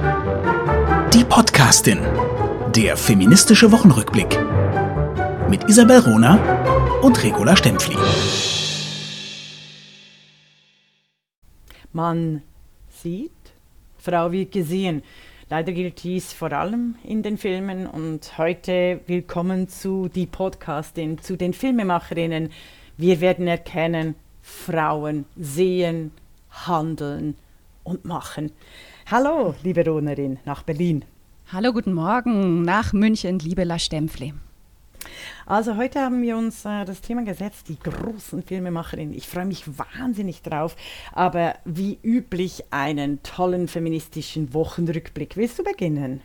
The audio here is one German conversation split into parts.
Die Podcastin. Der feministische Wochenrückblick. Mit Isabel Rona und Regula Stempfli. Man sieht, Frau wird gesehen. Leider gilt dies vor allem in den Filmen und heute willkommen zu die Podcastin, zu den Filmemacherinnen. Wir werden erkennen, Frauen sehen, handeln und machen. Hallo, liebe Ronerin, nach Berlin. Hallo, guten Morgen nach München, liebe La Stempfli. Also heute haben wir uns äh, das Thema gesetzt, die großen Filmemacherinnen. Ich freue mich wahnsinnig drauf, aber wie üblich einen tollen feministischen Wochenrückblick. Willst du beginnen?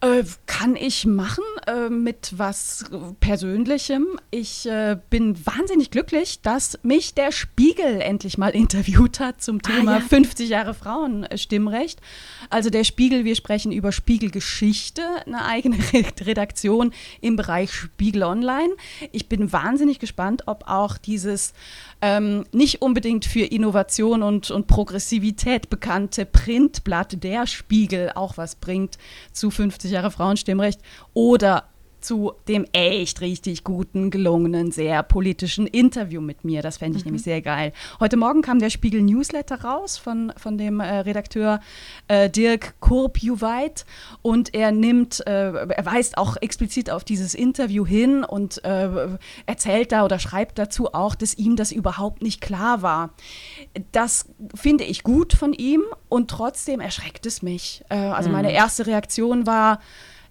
Äh, kann ich machen äh, mit was Persönlichem. Ich äh, bin wahnsinnig glücklich, dass mich der Spiegel endlich mal interviewt hat zum ah, Thema ah, ja. 50 Jahre Frauenstimmrecht. Also der Spiegel, wir sprechen über Spiegelgeschichte, eine eigene Redaktion im Bereich Spiegel Online. Ich bin wahnsinnig gespannt, ob auch dieses ähm, nicht unbedingt für Innovation und, und Progressivität bekannte Printblatt der Spiegel auch was bringt zu 50 Jahre Frauenstimmrecht oder zu dem echt richtig guten, gelungenen, sehr politischen Interview mit mir. Das fände ich mhm. nämlich sehr geil. Heute Morgen kam der Spiegel Newsletter raus von, von dem äh, Redakteur äh, Dirk Kurb-Juweit und er nimmt, äh, er weist auch explizit auf dieses Interview hin und äh, erzählt da oder schreibt dazu auch, dass ihm das überhaupt nicht klar war. Das finde ich gut von ihm und trotzdem erschreckt es mich. Äh, also mhm. meine erste Reaktion war,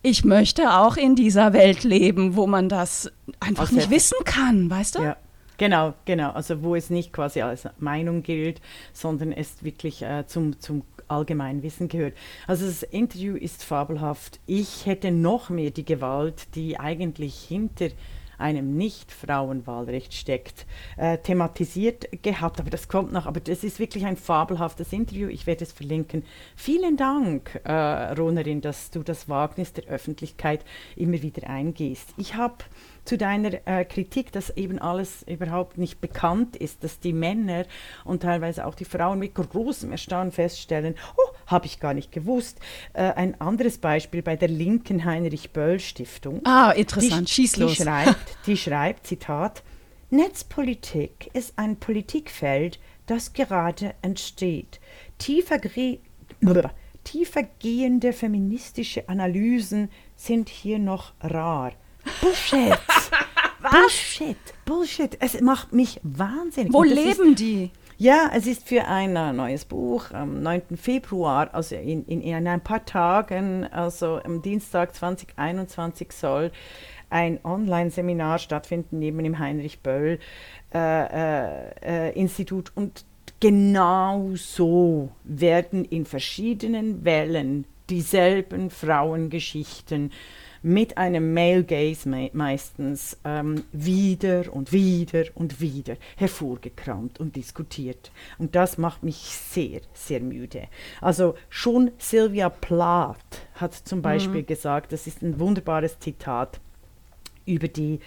ich möchte auch in dieser Welt leben, wo man das einfach also nicht wissen kann, weißt du? Ja. Genau, genau. Also wo es nicht quasi als Meinung gilt, sondern es wirklich äh, zum, zum allgemeinen Wissen gehört. Also das Interview ist fabelhaft. Ich hätte noch mehr die Gewalt, die eigentlich hinter einem Nicht-Frauenwahlrecht steckt, äh, thematisiert gehabt. Aber das kommt noch. Aber das ist wirklich ein fabelhaftes Interview. Ich werde es verlinken. Vielen Dank, äh, Ronerin, dass du das Wagnis der Öffentlichkeit immer wieder eingehst. Ich habe zu deiner äh, Kritik, dass eben alles überhaupt nicht bekannt ist, dass die Männer und teilweise auch die Frauen mit großem Erstaunen feststellen, oh, habe ich gar nicht gewusst. Äh, ein anderes Beispiel bei der linken Heinrich-Böll-Stiftung. Ah, interessant, die, schieß die Schreibt, die schreibt, Zitat, Netzpolitik ist ein Politikfeld, das gerade entsteht. Tiefer, tiefergehende feministische Analysen sind hier noch rar. Bullshit. Bullshit. Bullshit. Es macht mich wahnsinnig. Wo leben ist, die? Ja, es ist für ein äh, neues Buch am 9. Februar, also in, in, in ein paar Tagen, also am Dienstag 2021 soll ein Online-Seminar stattfinden neben dem Heinrich Böll äh, äh, Institut und genau so werden in verschiedenen Wellen dieselben Frauengeschichten mit einem Male Gaze me meistens ähm, wieder und wieder und wieder hervorgekramt und diskutiert. Und das macht mich sehr, sehr müde. Also schon Sylvia Plath hat zum Beispiel mhm. gesagt, das ist ein wunderbares Zitat über die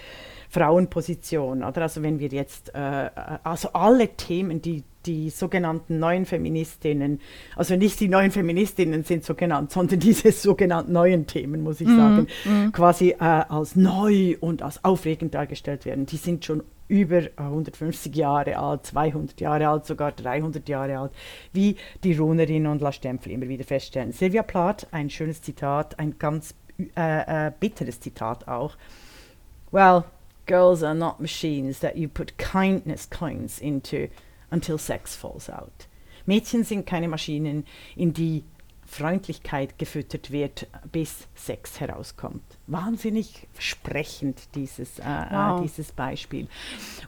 Frauenposition. Oder? Also wenn wir jetzt, äh, äh also alle Themen, die die sogenannten neuen Feministinnen, also nicht die neuen Feministinnen sind so genannt, sondern diese sogenannten neuen Themen, muss ich mm, sagen, mm. quasi äh, als neu und als aufregend dargestellt werden. Die sind schon über 150 Jahre alt, 200 Jahre alt, sogar 300 Jahre alt, wie die Runerin und La Stempfel immer wieder feststellen. Sylvia Plath, ein schönes Zitat, ein ganz äh, äh, bitteres Zitat auch. Well, girls are not machines that you put kindness coins into until sex falls out. Mädchen sind keine Maschinen, in die Freundlichkeit gefüttert wird, bis Sex herauskommt. Wahnsinnig sprechend dieses, äh, äh wow. dieses Beispiel.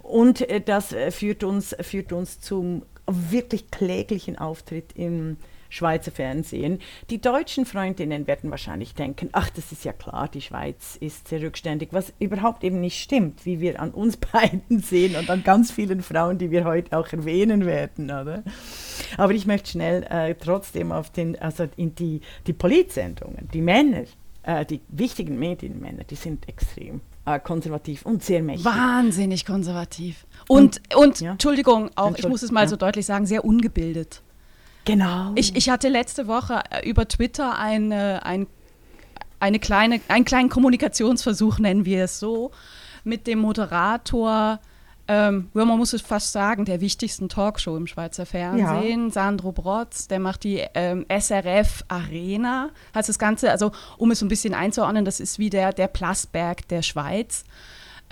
Und äh, das äh, führt, uns, führt uns zum wirklich kläglichen Auftritt im Schweizer Fernsehen. Die deutschen Freundinnen werden wahrscheinlich denken, ach, das ist ja klar, die Schweiz ist sehr rückständig, was überhaupt eben nicht stimmt, wie wir an uns beiden sehen und an ganz vielen Frauen, die wir heute auch erwähnen werden, oder? Aber ich möchte schnell äh, trotzdem auf den, also in die, die Politsendungen, die Männer, äh, die wichtigen Medienmänner, die sind extrem äh, konservativ und sehr mächtig. Wahnsinnig konservativ. Und, und, und ja. Entschuldigung, auch, ich muss es mal ja. so deutlich sagen, sehr ungebildet. Genau. Ich, ich hatte letzte Woche äh, über Twitter eine, ein, eine kleine, einen kleinen Kommunikationsversuch, nennen wir es so, mit dem Moderator ähm, ja, man muss es fast sagen, der wichtigsten Talkshow im Schweizer Fernsehen. Ja. Sandro Brotz, der macht die ähm, SRF Arena. Heißt das Ganze, also um es so ein bisschen einzuordnen, das ist wie der, der Plasberg der Schweiz.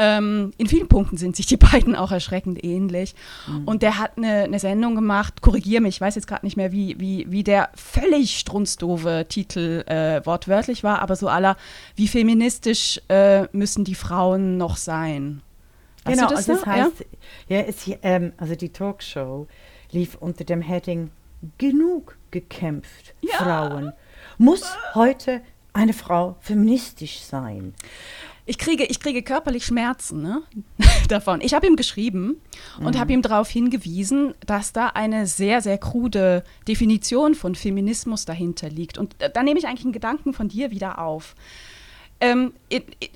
Ähm, in vielen Punkten sind sich die beiden auch erschreckend ähnlich. Mhm. Und der hat eine, eine Sendung gemacht, korrigiere mich, ich weiß jetzt gerade nicht mehr, wie, wie, wie der völlig strunzdove Titel äh, wortwörtlich war, aber so aller, wie feministisch äh, müssen die Frauen noch sein? Weißt genau, das, also das heißt, ja, ja es, ähm, also die Talkshow lief unter dem Heading Genug gekämpft, ja. Frauen. Muss heute eine Frau feministisch sein? Ich kriege, ich kriege körperlich Schmerzen ne? davon. Ich habe ihm geschrieben und mhm. habe ihm darauf hingewiesen, dass da eine sehr, sehr krude Definition von Feminismus dahinter liegt. Und da nehme ich eigentlich einen Gedanken von dir wieder auf. Ähm,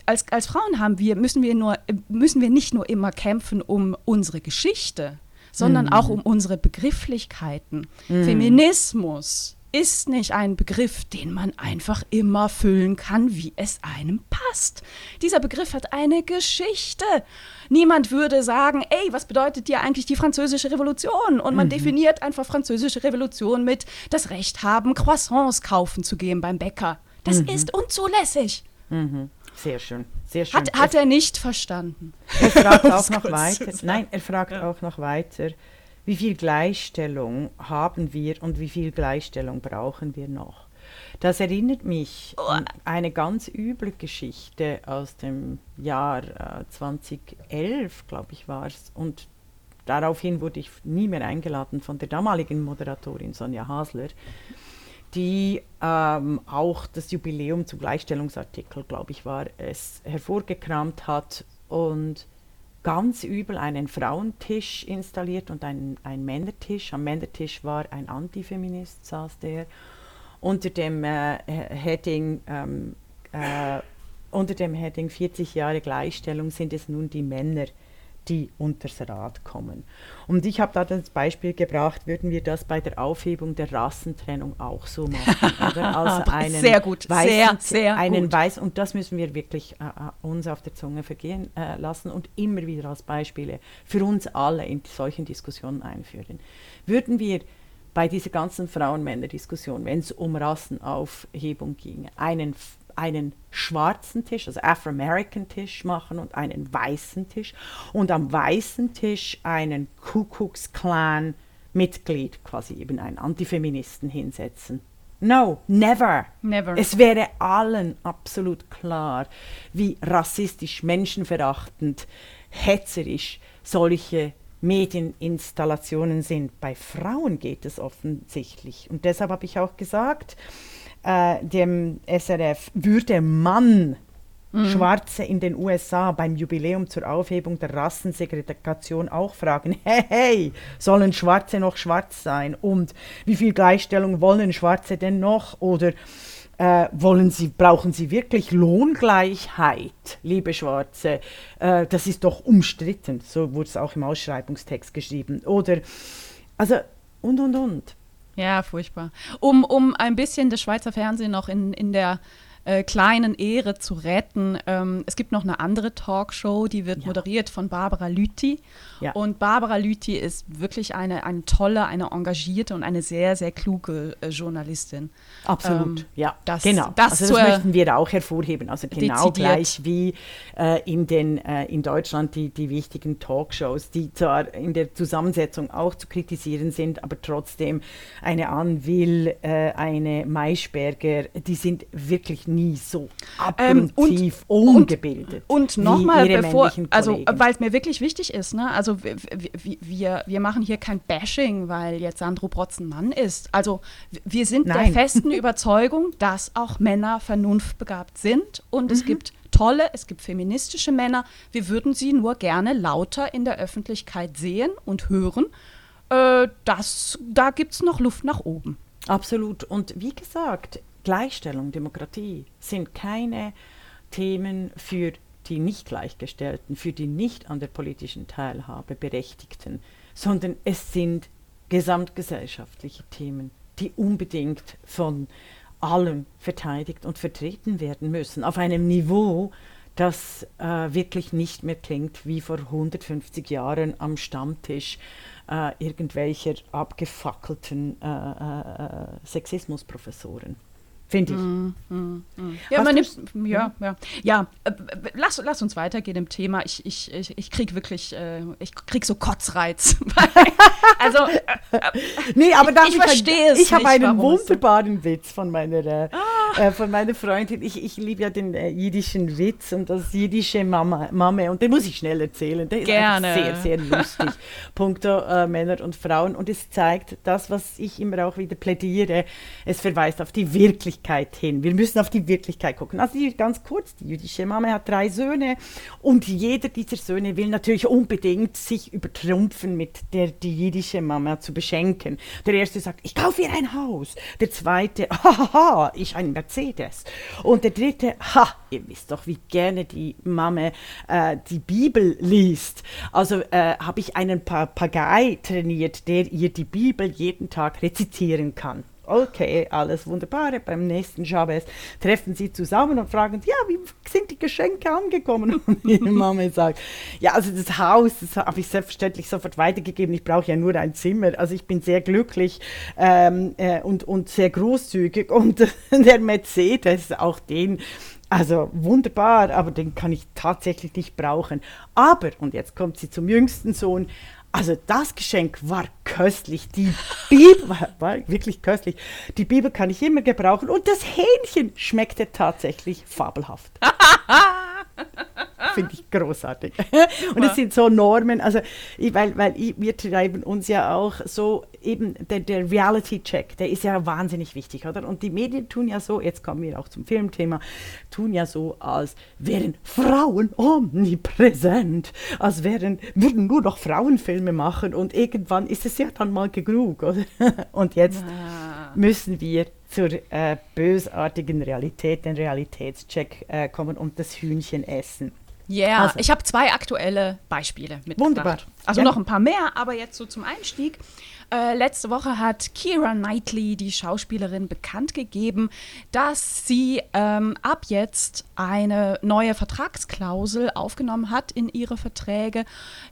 als, als Frauen haben wir, müssen wir nur, müssen wir nicht nur immer kämpfen um unsere Geschichte, sondern mm. auch um unsere Begrifflichkeiten. Mm. Feminismus ist nicht ein Begriff, den man einfach immer füllen kann, wie es einem passt. Dieser Begriff hat eine Geschichte. Niemand würde sagen, ey, was bedeutet dir eigentlich die französische Revolution? Und man mhm. definiert einfach französische Revolution mit das Recht haben, Croissants kaufen zu gehen beim Bäcker. Das mhm. ist unzulässig. Mhm. Sehr schön, sehr schön. Hat, hat er nicht verstanden. Er fragt auch noch weiter. Nein, er fragt ja. auch noch weiter. Wie viel Gleichstellung haben wir und wie viel Gleichstellung brauchen wir noch? Das erinnert mich an eine ganz üble Geschichte aus dem Jahr äh, 2011, glaube ich, war es. Und daraufhin wurde ich nie mehr eingeladen von der damaligen Moderatorin Sonja Hasler die ähm, auch das Jubiläum zum Gleichstellungsartikel, glaube ich, war es, hervorgekramt hat und ganz übel einen Frauentisch installiert und einen, einen Männertisch. Am Männertisch war ein Antifeminist, saß der. Unter dem äh, Heading ähm, äh, unter dem Heading 40 Jahre Gleichstellung sind es nun die Männer, die unters Rad kommen. Und ich habe da das Beispiel gebracht, würden wir das bei der Aufhebung der Rassentrennung auch so machen? Oder? Also einen sehr gut, weißen, sehr, sehr einen gut. Weiß, und das müssen wir wirklich äh, äh, uns auf der Zunge vergehen äh, lassen und immer wieder als Beispiele für uns alle in solchen Diskussionen einführen. Würden wir bei dieser ganzen Frauen-Männer-Diskussion, wenn es um Rassenaufhebung ging, einen einen schwarzen Tisch, also Afro-American-Tisch machen und einen weißen Tisch und am weißen Tisch einen Ku Klux Klan-Mitglied, quasi eben einen Antifeministen hinsetzen. No, never. Never. Es wäre allen absolut klar, wie rassistisch, menschenverachtend, hetzerisch solche Medieninstallationen sind. Bei Frauen geht es offensichtlich. Und deshalb habe ich auch gesagt, äh, dem SRF, würde man mhm. Schwarze in den USA beim Jubiläum zur Aufhebung der Rassensegregation auch fragen, hey, hey, sollen Schwarze noch schwarz sein? Und wie viel Gleichstellung wollen Schwarze denn noch? Oder äh, wollen Sie, brauchen Sie wirklich Lohngleichheit, liebe Schwarze? Äh, das ist doch umstritten, so wurde es auch im Ausschreibungstext geschrieben. Oder, also, und, und, und. Ja, furchtbar. Um, um ein bisschen das Schweizer Fernsehen noch in, in der äh, kleinen Ehre zu retten. Ähm, es gibt noch eine andere Talkshow, die wird ja. moderiert von Barbara Lüthi. Ja. Und Barbara Lüthi ist wirklich eine, eine tolle, eine engagierte und eine sehr, sehr kluge äh, Journalistin. Absolut, ähm, ja. Das, genau. Das, also das möchten wir auch hervorheben. Also genau dezidiert. gleich wie äh, in, den, äh, in Deutschland die, die wichtigen Talkshows, die zwar in der Zusammensetzung auch zu kritisieren sind, aber trotzdem eine Anwill, äh, eine Maischberger, die sind wirklich nie so abgrundtief ähm, ungebildet. Und, und nochmal, bevor, also weil es mir wirklich wichtig ist, ne? also wir, wir, machen hier kein Bashing, weil jetzt Sandro Brotzen Mann ist. Also wir sind Nein. der festen Überzeugung, dass auch Männer vernunftbegabt sind und mhm. es gibt tolle, es gibt feministische Männer. Wir würden sie nur gerne lauter in der Öffentlichkeit sehen und hören. Äh, das, da gibt es noch Luft nach oben. Absolut. Und wie gesagt, Gleichstellung, Demokratie sind keine Themen für die nicht Gleichgestellten, für die nicht an der politischen Teilhabe Berechtigten, sondern es sind gesamtgesellschaftliche Themen, die unbedingt von allem verteidigt und vertreten werden müssen, auf einem Niveau, das äh, wirklich nicht mehr klingt wie vor 150 Jahren am Stammtisch äh, irgendwelcher abgefackelten äh, äh, äh Sexismusprofessoren finde ich. Mm, mm, mm. Ja, man nimmt, ja, ja, ja. Äh, lass, lass uns weitergehen im Thema. Ich, ich, ich, ich krieg wirklich, äh, ich krieg so Kotzreiz. also, äh, äh, nee, aber ich, ich verstehe es. Ich habe einen wunderbaren. Witz von meiner, äh, ah. Äh, von meiner Freundin. Ich, ich liebe ja den jiddischen Witz und das jiddische Mama, Mama und den muss ich schnell erzählen. Der Gerne. ist sehr, sehr lustig. Punkto Männer und Frauen und es zeigt das, was ich immer auch wieder plädiere. Es verweist auf die Wirklichkeit Wirklichkeit hin. Wir müssen auf die Wirklichkeit gucken. Also die, ganz kurz, die jüdische Mama hat drei Söhne und jeder dieser Söhne will natürlich unbedingt sich übertrumpfen mit der die jüdische Mama zu beschenken. Der erste sagt, ich kaufe ihr ein Haus. Der zweite, haha, ich ein Mercedes. Und der dritte, ha, ihr wisst doch, wie gerne die Mama äh, die Bibel liest. Also äh, habe ich einen Papagei trainiert, der ihr die Bibel jeden Tag rezitieren kann. Okay, alles wunderbar. Beim nächsten Schabes treffen sie zusammen und fragen, ja, wie sind die Geschenke angekommen? Und die Mama sagt, ja, also das Haus, das habe ich selbstverständlich sofort weitergegeben. Ich brauche ja nur ein Zimmer. Also ich bin sehr glücklich ähm, äh, und, und sehr großzügig. Und der Mercedes, auch den also wunderbar, aber den kann ich tatsächlich nicht brauchen. Aber, und jetzt kommt sie zum jüngsten Sohn, also das Geschenk war köstlich. Die Bibel war, war, wirklich köstlich. Die Bibel kann ich immer gebrauchen und das Hähnchen schmeckte tatsächlich fabelhaft. Finde ich großartig. Und es sind so Normen, also weil, weil wir treiben uns ja auch so eben der, der Reality-Check, der ist ja wahnsinnig wichtig, oder? Und die Medien tun ja so, jetzt kommen wir auch zum Filmthema, tun ja so, als wären Frauen omnipräsent, als wären, würden nur noch Frauenfilme machen und irgendwann ist es ja dann mal genug, oder? Und jetzt ah. müssen wir zur äh, bösartigen Realität, den Realitätscheck äh, kommen und das Hühnchen essen. Ja, yeah. also. ich habe zwei aktuelle Beispiele mitgebracht. Wunderbar. Also ja. noch ein paar mehr, aber jetzt so zum Einstieg. Äh, letzte Woche hat Kira Knightley, die Schauspielerin, bekannt gegeben, dass sie ähm, ab jetzt eine neue Vertragsklausel aufgenommen hat in ihre Verträge,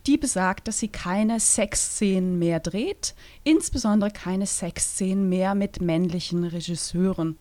die besagt, dass sie keine Sexszenen mehr dreht, insbesondere keine Sexszenen mehr mit männlichen Regisseuren.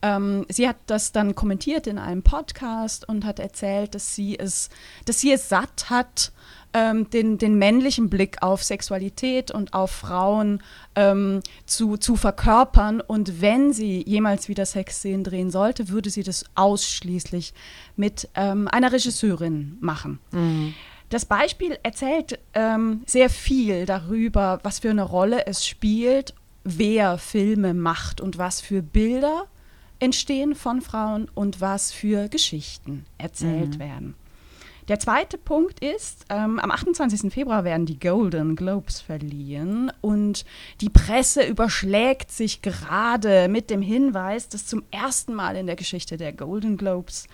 Ähm, sie hat das dann kommentiert in einem Podcast und hat erzählt, dass sie es, dass sie es satt hat, ähm, den, den männlichen Blick auf Sexualität und auf Frauen ähm, zu, zu verkörpern. Und wenn sie jemals wieder Sexszenen drehen sollte, würde sie das ausschließlich mit ähm, einer Regisseurin machen. Mhm. Das Beispiel erzählt ähm, sehr viel darüber, was für eine Rolle es spielt, wer Filme macht und was für Bilder entstehen von Frauen und was für Geschichten erzählt mhm. werden. Der zweite Punkt ist, ähm, am 28. Februar werden die Golden Globes verliehen und die Presse überschlägt sich gerade mit dem Hinweis, dass zum ersten Mal in der Geschichte der Golden Globes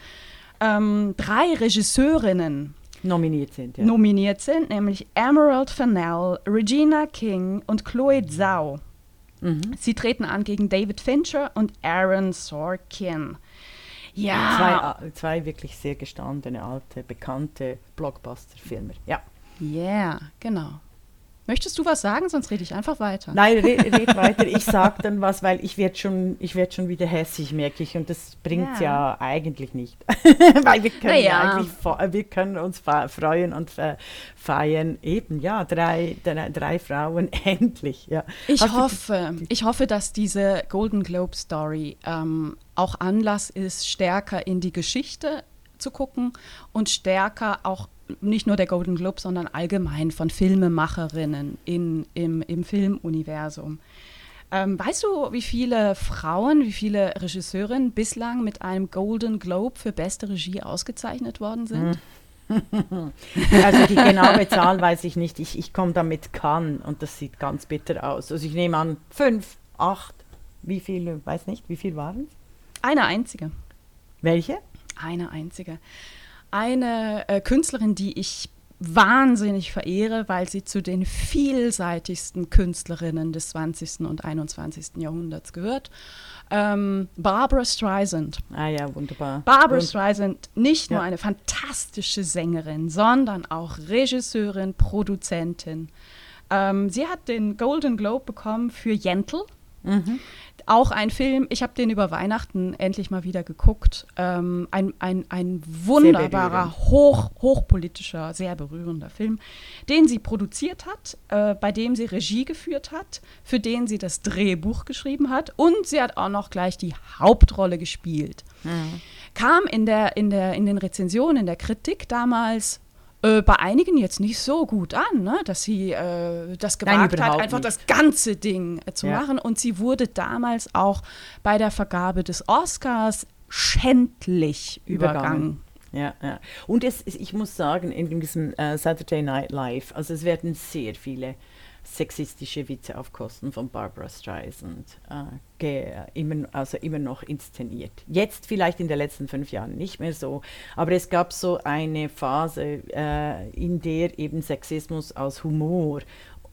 ähm, drei Regisseurinnen nominiert sind, ja. nominiert sind, nämlich Emerald Fennell, Regina King und Chloe Zhao. Mhm. Sie treten an gegen David Fincher und Aaron Sorkin. Ja. Zwei, zwei wirklich sehr gestandene, alte, bekannte Blockbuster-Filme. Ja. Ja, yeah, genau. Möchtest du was sagen, sonst rede ich einfach weiter. Nein, red, red weiter. Ich sage dann was, weil ich werde schon, werd schon wieder hässlich, merke ich. Und das bringt ja. ja eigentlich nicht. weil wir können, ja. eigentlich, wir können uns freuen und feiern. Eben, ja, drei, drei, drei Frauen, endlich. Ja. Ich, hoffe, ich hoffe, dass diese Golden Globe Story ähm, auch Anlass ist, stärker in die Geschichte zu gucken und stärker auch nicht nur der Golden Globe, sondern allgemein von Filmemacherinnen in, im, im Filmuniversum. Ähm, weißt du, wie viele Frauen, wie viele Regisseurinnen bislang mit einem Golden Globe für beste Regie ausgezeichnet worden sind? also die genaue Zahl weiß ich nicht. Ich, ich komme damit kann und das sieht ganz bitter aus. Also ich nehme an, fünf, acht, wie viele, weiß nicht, wie viel waren es? Eine einzige. Welche? Eine einzige eine äh, Künstlerin, die ich wahnsinnig verehre, weil sie zu den vielseitigsten Künstlerinnen des 20. und 21. Jahrhunderts gehört. Ähm, Barbara Streisand. Ah ja, wunderbar. Barbara Und- Streisand, nicht nur Ja. eine fantastische Sängerin, sondern auch Regisseurin, Produzentin. Ähm, sie hat den Golden Globe bekommen für Yentl. Mhm. Auch ein Film, ich habe den über Weihnachten endlich mal wieder geguckt. Ähm, ein, ein, ein wunderbarer, hoch, hochpolitischer, sehr berührender Film, den sie produziert hat, äh, bei dem sie Regie geführt hat, für den sie das Drehbuch geschrieben hat und sie hat auch noch gleich die Hauptrolle gespielt. Kam in, der, in, der, in den Rezensionen, in der Kritik damals äh, bei einigen jetzt nicht so gut an, ne? dass sie äh, das Nein, gewagt hat, überhaupt einfach nicht. das ganze Ding äh, zu Ja. machen. Und sie wurde damals auch bei der Vergabe des Oscars schändlich übergangen. Ja, ja. Und es, es, ich muss sagen, in diesem äh, Saturday Night Live, also es werden sehr viele sexistische Witze auf Kosten von Barbara Streisand äh, immer, also immer noch inszeniert. Jetzt vielleicht in den letzten fünf Jahren nicht mehr so, aber es gab so eine Phase, äh, in der eben Sexismus aus Humor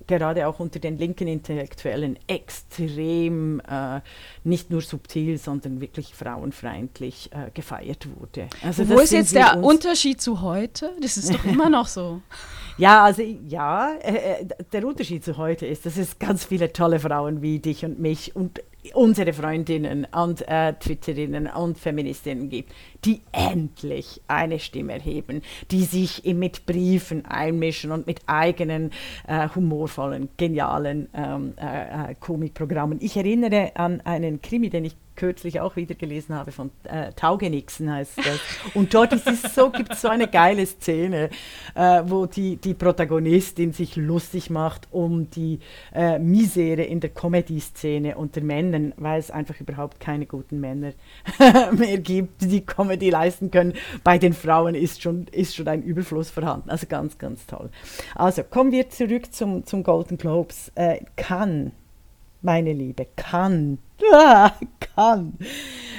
gerade auch unter den linken Intellektuellen extrem äh, nicht nur subtil, sondern wirklich frauenfeindlich äh, gefeiert wurde. Also Wo ist jetzt der Unterschied zu heute? Das ist doch immer noch so. Ja, also ja, äh, äh, der Unterschied zu heute ist, dass es ganz viele tolle Frauen wie dich und mich und unsere Freundinnen und äh, Twitterinnen und Feministinnen gibt, die endlich eine Stimme erheben, die sich mit Briefen einmischen und mit eigenen äh, humorvollen, genialen ähm, äh, äh, Komikprogrammen. Ich erinnere an einen Krimi, den ich kürzlich auch wieder gelesen habe, von äh, Taugenixen heißt das. Und dort ist es so, gibt es so eine geile Szene, äh, wo die, die Protagonistin sich lustig macht um die äh, Misere in der Comedy-Szene unter Männern, weil es einfach überhaupt keine guten Männer mehr gibt, die Comedy leisten können. Bei den Frauen ist schon, ist schon ein Überfluss vorhanden. Also ganz, ganz toll. Also kommen wir zurück zum, zum Golden Globes. Äh, kann, meine Liebe, kann, ah, kann.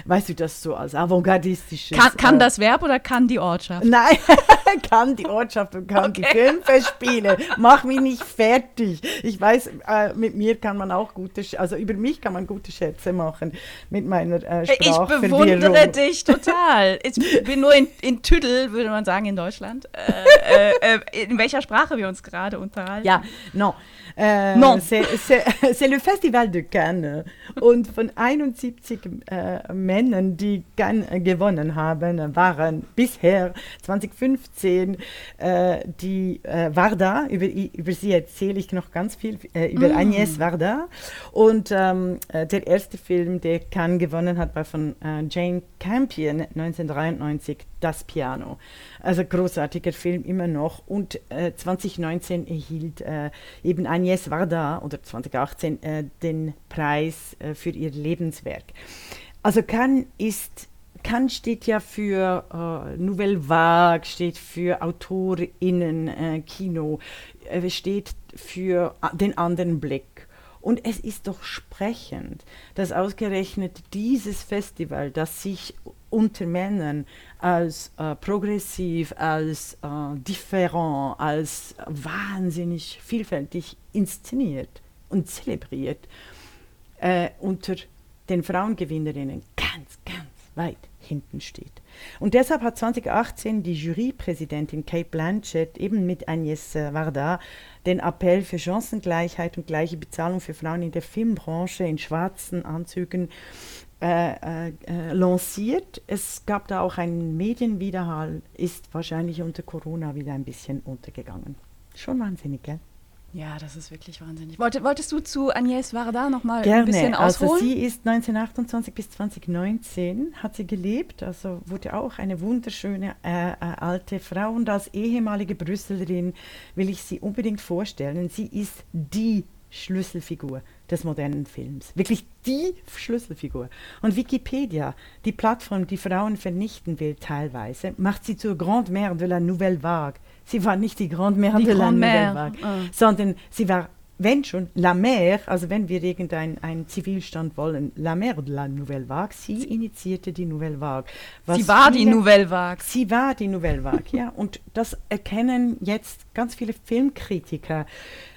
Weißt du, das so als avantgardistisches... Kann, kann äh, das Verb oder kann die Ortschaft? Nein, kann die Ortschaft und kann die Filme spielen. Mach mich nicht fertig. Ich weiß, äh, mit mir kann man auch gute, Sch- also über mich kann man gute Schätze machen mit meiner äh, Ich Sprachverwirrung. bewundere dich total. Ich bin nur in, in Tüdel, würde man sagen, in Deutschland. Äh, äh, äh, in welcher Sprache wir uns gerade unterhalten. Ja, non. Äh, Non. C'est le Festival de Cannes. Und von 71 äh, Männern, die Cannes gewonnen haben, waren bisher 2015 äh, die äh, Varda, über, über sie erzähle ich noch ganz viel, äh, über Agnès Varda. Und ähm, äh, der erste Film, der Cannes gewonnen hat, war von äh, Jane Campion 1993, Das Piano. Also großartiger Film immer noch. Und äh, 2019 erhielt äh, eben Agnès Varda oder 2018 äh, den Preis für ihr Lebenswerk. Also Cannes ist Cannes steht ja für äh, Nouvelle Vague, steht für AutorInnen, äh, Kino, äh, steht für a- den anderen Blick. Und es ist doch sprechend, dass ausgerechnet dieses Festival, das sich unter Männern als äh, progressiv, als äh, different, als wahnsinnig vielfältig inszeniert und zelebriert, äh, unter den Frauengewinnerinnen ganz, ganz weit hinten steht. Und deshalb hat 2018 die Jurypräsidentin Kate Blanchett eben mit Agnès Varda den Appell für Chancengleichheit und gleiche Bezahlung für Frauen in der Filmbranche in schwarzen Anzügen äh, äh, lanciert. Es gab da auch einen Medienwiderhall, ist wahrscheinlich unter Corona wieder ein bisschen untergegangen. Schon wahnsinnig, gell? Ja, das ist wirklich wahnsinnig. Wollte, wolltest du zu Agnès Varda noch mal ein bisschen Gerne. Also ausholen? sie ist 1928 bis 2019 hat sie gelebt, also wurde auch eine wunderschöne äh, äh, alte Frau und als ehemalige Brüssellerin will ich sie unbedingt vorstellen. Sie ist die Schlüsselfigur des modernen Films. Wirklich die Schlüsselfigur. Und Wikipedia, die Plattform, die Frauen vernichten will teilweise, macht sie zur Grande Mère de la Nouvelle Vague. Sie war nicht die Grande Mère Die de la Grande Nouvelle Mère, Vague, ah. sondern sie war wenn schon La Mer, also wenn wir irgendeinen Zivilstand wollen, La Mer de la Nouvelle Vague, sie initiierte die Nouvelle Vague. sie war viele, die Nouvelle Vague. Sie war die Nouvelle Vague, ja. Und das erkennen jetzt ganz viele Filmkritiker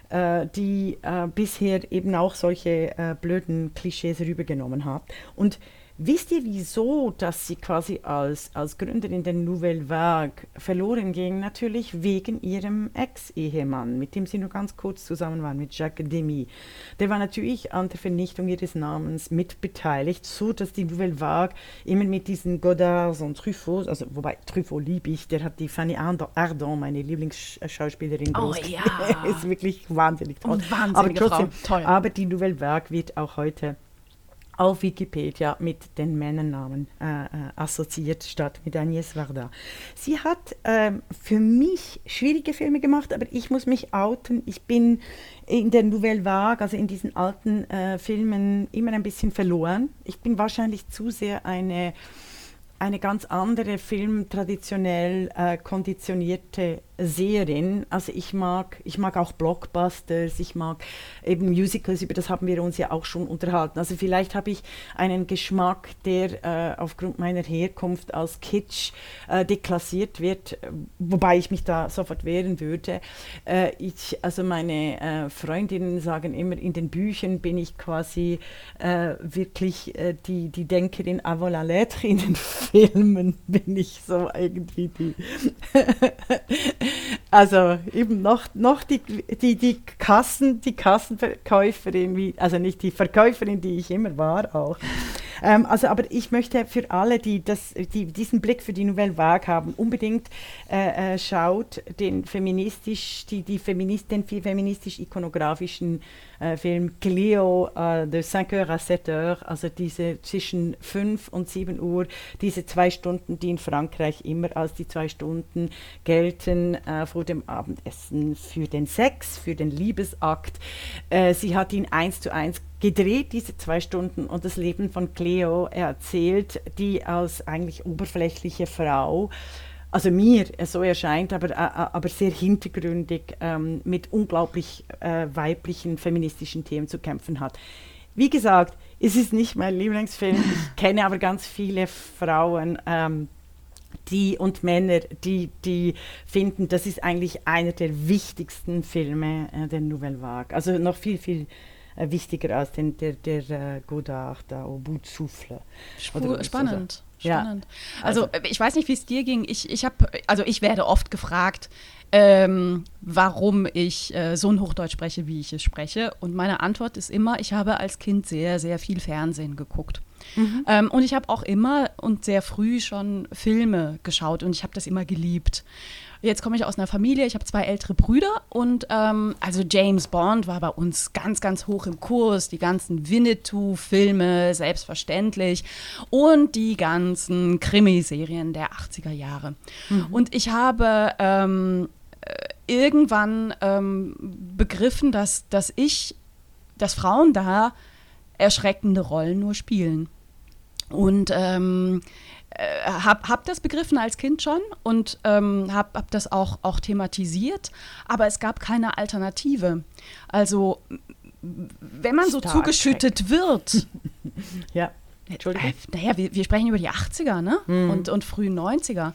äh, die äh, bisher eben auch solche äh, blöden Klischees rübergenommen haben. Und Wisst ihr, wieso, dass sie quasi als, als Gründerin der Nouvelle Vague verloren ging? Natürlich wegen ihrem Ex-Ehemann, mit dem sie nur ganz kurz zusammen waren, mit Jacques Demy. Der war natürlich an der Vernichtung ihres Namens mitbeteiligt, so dass die Nouvelle Vague immer mit diesen Godards und Truffauts, also wobei Truffaut liebe ich, der hat die Fanny Ardant, meine Lieblingsschauspielerin, oh, ja. ist wirklich wahnsinnig toll. Wahnsinnige aber trotzdem, Frau. Toll. aber die Nouvelle Vague wird auch heute auf Wikipedia mit den Männernamen äh, äh, assoziiert, statt mit Agnès Varda. Sie hat ähm, für mich schwierige Filme gemacht, aber ich muss mich outen. Ich bin in der Nouvelle Vague, also in diesen alten äh, Filmen, immer ein bisschen verloren. Ich bin wahrscheinlich zu sehr eine eine ganz andere Film traditionell äh, konditionierte Seherin. Also ich mag, ich mag auch Blockbusters, ich mag eben Musicals, über das haben wir uns ja auch schon unterhalten. Also vielleicht habe ich einen Geschmack, der äh, aufgrund meiner Herkunft als Kitsch äh, deklassiert wird, wobei ich mich da sofort wehren würde. Äh, ich, also meine äh, Freundinnen sagen immer, in den Büchern bin ich quasi äh, wirklich äh, die, die Denkerin avant la lettre, in den Filmen bin ich so irgendwie die also eben noch, noch die, die, die Kassen, die Kassenverkäuferin, wie, also nicht die Verkäuferin, die ich immer war auch. Ähm, also, aber ich möchte für alle, die, das, die diesen Blick für die Nouvelle Vague haben, unbedingt äh, äh, schaut den feministisch, die, die Feminist, den feministisch-ikonografischen äh, Film Cleo äh, de 5 Uhr à 7 Uhr, also diese zwischen 5 und 7 Uhr, diese zwei Stunden, die in Frankreich immer als die zwei Stunden gelten äh, vor dem Abendessen für den Sex, für den Liebesakt. Äh, sie hat ihn eins zu eins gedreht, diese zwei Stunden, und das Leben von Cleo erzählt, die als eigentlich oberflächliche Frau also mir so erscheint, aber, äh, äh, aber sehr hintergründig ähm, mit unglaublich äh, weiblichen feministischen Themen zu kämpfen hat. Wie gesagt, es ist nicht mein Lieblingsfilm. Ich kenne aber ganz viele Frauen ähm, die und Männer, die, die finden, das ist eigentlich einer der wichtigsten Filme äh, der Nouvelle Vague. Also noch viel, viel äh, wichtiger als den, der, der äh, Godard da, de souffle. Spannend. Spannend. Ja, also, also, ich weiß nicht, wie es dir ging. Ich, ich habe, also ich werde oft gefragt, ähm, warum ich äh, so ein Hochdeutsch spreche, wie ich es spreche. Und meine Antwort ist immer, ich habe als Kind sehr, sehr viel Fernsehen geguckt. Mhm. Ähm, und ich habe auch immer und sehr früh schon Filme geschaut und ich habe das immer geliebt. Jetzt komme ich aus einer Familie, ich habe zwei ältere Brüder und ähm, also James Bond war bei uns ganz, ganz hoch im Kurs, die ganzen Winnetou-Filme, selbstverständlich und die ganzen Krimiserien der 80er Jahre. Mhm. Und ich habe ähm, äh, irgendwann ähm, begriffen, dass, dass ich, dass Frauen da erschreckende Rollen nur spielen. Und ähm, äh, habe hab das begriffen als Kind schon und ähm, habe hab das auch, auch thematisiert, aber es gab keine Alternative. Also, wenn man so Stark zugeschüttet wird. ja, Entschuldigung. Äh, naja, wir, wir, sprechen über die 80er ne? Mhm. und, und frühen 90er.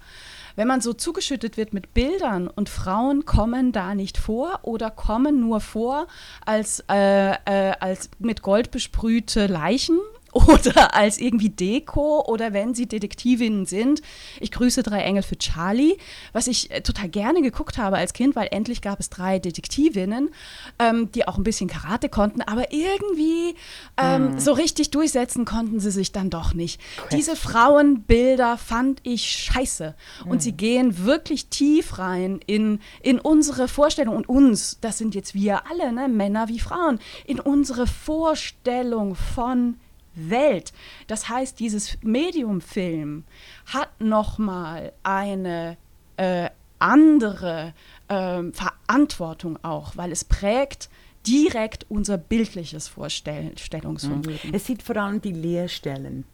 Wenn man so zugeschüttet wird mit Bildern und Frauen kommen da nicht vor oder kommen nur vor als, äh, äh, als mit Gold besprühte Leichen oder als irgendwie Deko oder wenn sie Detektivinnen sind. Ich grüße drei Engel für Charlie, was ich äh, total gerne geguckt habe als Kind, weil endlich gab es drei Detektivinnen, ähm, die auch ein bisschen Karate konnten, aber irgendwie ähm, mhm. so richtig durchsetzen konnten sie sich dann doch nicht. Quest. Diese Frauenbilder fand ich scheiße und mhm. sie gehen wirklich tief rein in, in unsere Vorstellung und uns, das sind jetzt wir alle, ne, Männer wie Frauen, in unsere Vorstellung von Welt. Das heißt, dieses Mediumfilm hat nochmal eine äh, andere äh, Verantwortung auch, weil es prägt direkt unser bildliches Vorstellungsvermögen. Mhm. Es sind vor allem die Leerstellen,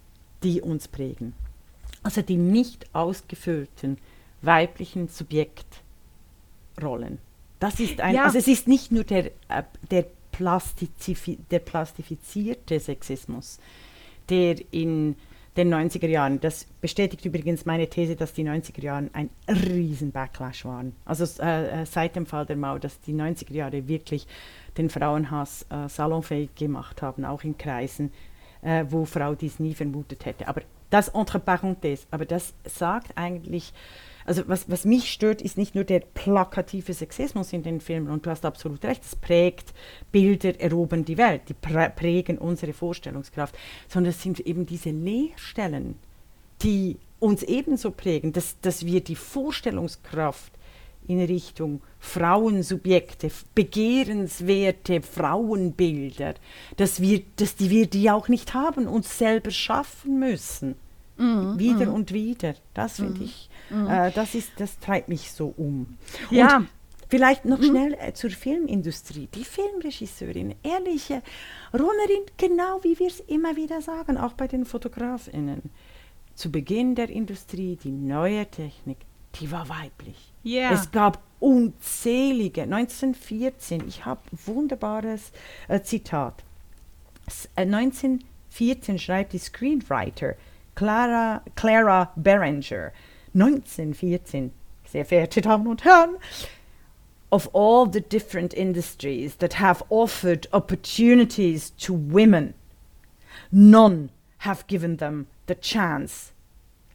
die uns prägen. Also die nicht ausgefüllten weiblichen Subjektrollen. Das ist ein, ja. also es ist nicht nur der, äh, der plastifizierte Sexismus, der in den 90er Jahren. Das bestätigt übrigens meine These, dass die 90er Jahre ein riesen Backlash waren. Also äh, äh, seit dem Fall der Mauer, dass die 90er Jahre wirklich den Frauenhass äh, salonfähig gemacht haben, auch in Kreisen, äh, wo Frau dies nie vermutet hätte. Aber das entre parenthèses, aber das sagt eigentlich also was, was mich stört, ist nicht nur der plakative Sexismus in den Filmen, und du hast absolut recht, es prägt Bilder, erobern die Welt, die prägen unsere Vorstellungskraft, sondern es sind eben diese Leerstellen, die uns ebenso prägen, dass, dass wir die Vorstellungskraft in Richtung Frauensubjekte, begehrenswerte Frauenbilder, dass wir, dass die wir die auch nicht haben, uns selber schaffen müssen. Mhm, wieder mhm. und wieder. Das finde mhm. ich, mhm. äh, das, ist, das treibt mich so um. Ja. Und vielleicht noch mhm. schnell äh, zur Filmindustrie. Die Filmregisseurin, ehrliche Runnerin, genau wie wir es immer wieder sagen, auch bei den Fotografinnen. Zu Beginn der Industrie, die neue Technik, die war weiblich. Yeah. Es gab unzählige, 1914, ich habe wunderbares äh, Zitat. S äh, 1914 schreibt die Screenwriter, Clara, Clara Berenger, 1914, sehr verehrte Damen und Herren, of all the different industries that have offered opportunities to women, none have given them the chance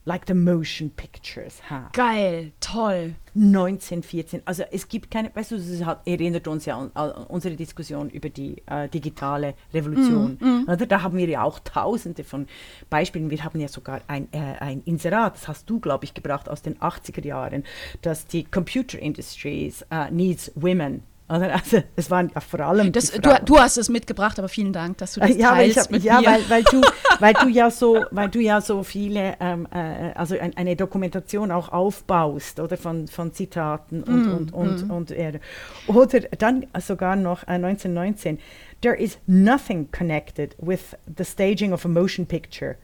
like the motion pictures have. Geil, toll. 1914. Also es gibt keine, weißt du, es hat, erinnert uns ja an, an unsere Diskussion über die äh, digitale Revolution. Mm, mm. Oder? Da haben wir ja auch tausende von Beispielen. Wir haben ja sogar ein, äh, ein Inserat, das hast du, glaube ich, gebracht aus den 80er Jahren, dass die Computer Industries uh, needs women also es waren ja vor allem. Das, du, du, hast es mitgebracht, aber vielen Dank, dass du das ja, teilst hab, mit ja, mir. Weil, weil, du, weil du ja so, weil du ja so viele, ähm, äh, also ein, eine Dokumentation auch aufbaust, oder von, von Zitaten und mm, und und, mm. und er. Oder dann sogar noch äh, 1919. There is nothing connected with the staging of a motion picture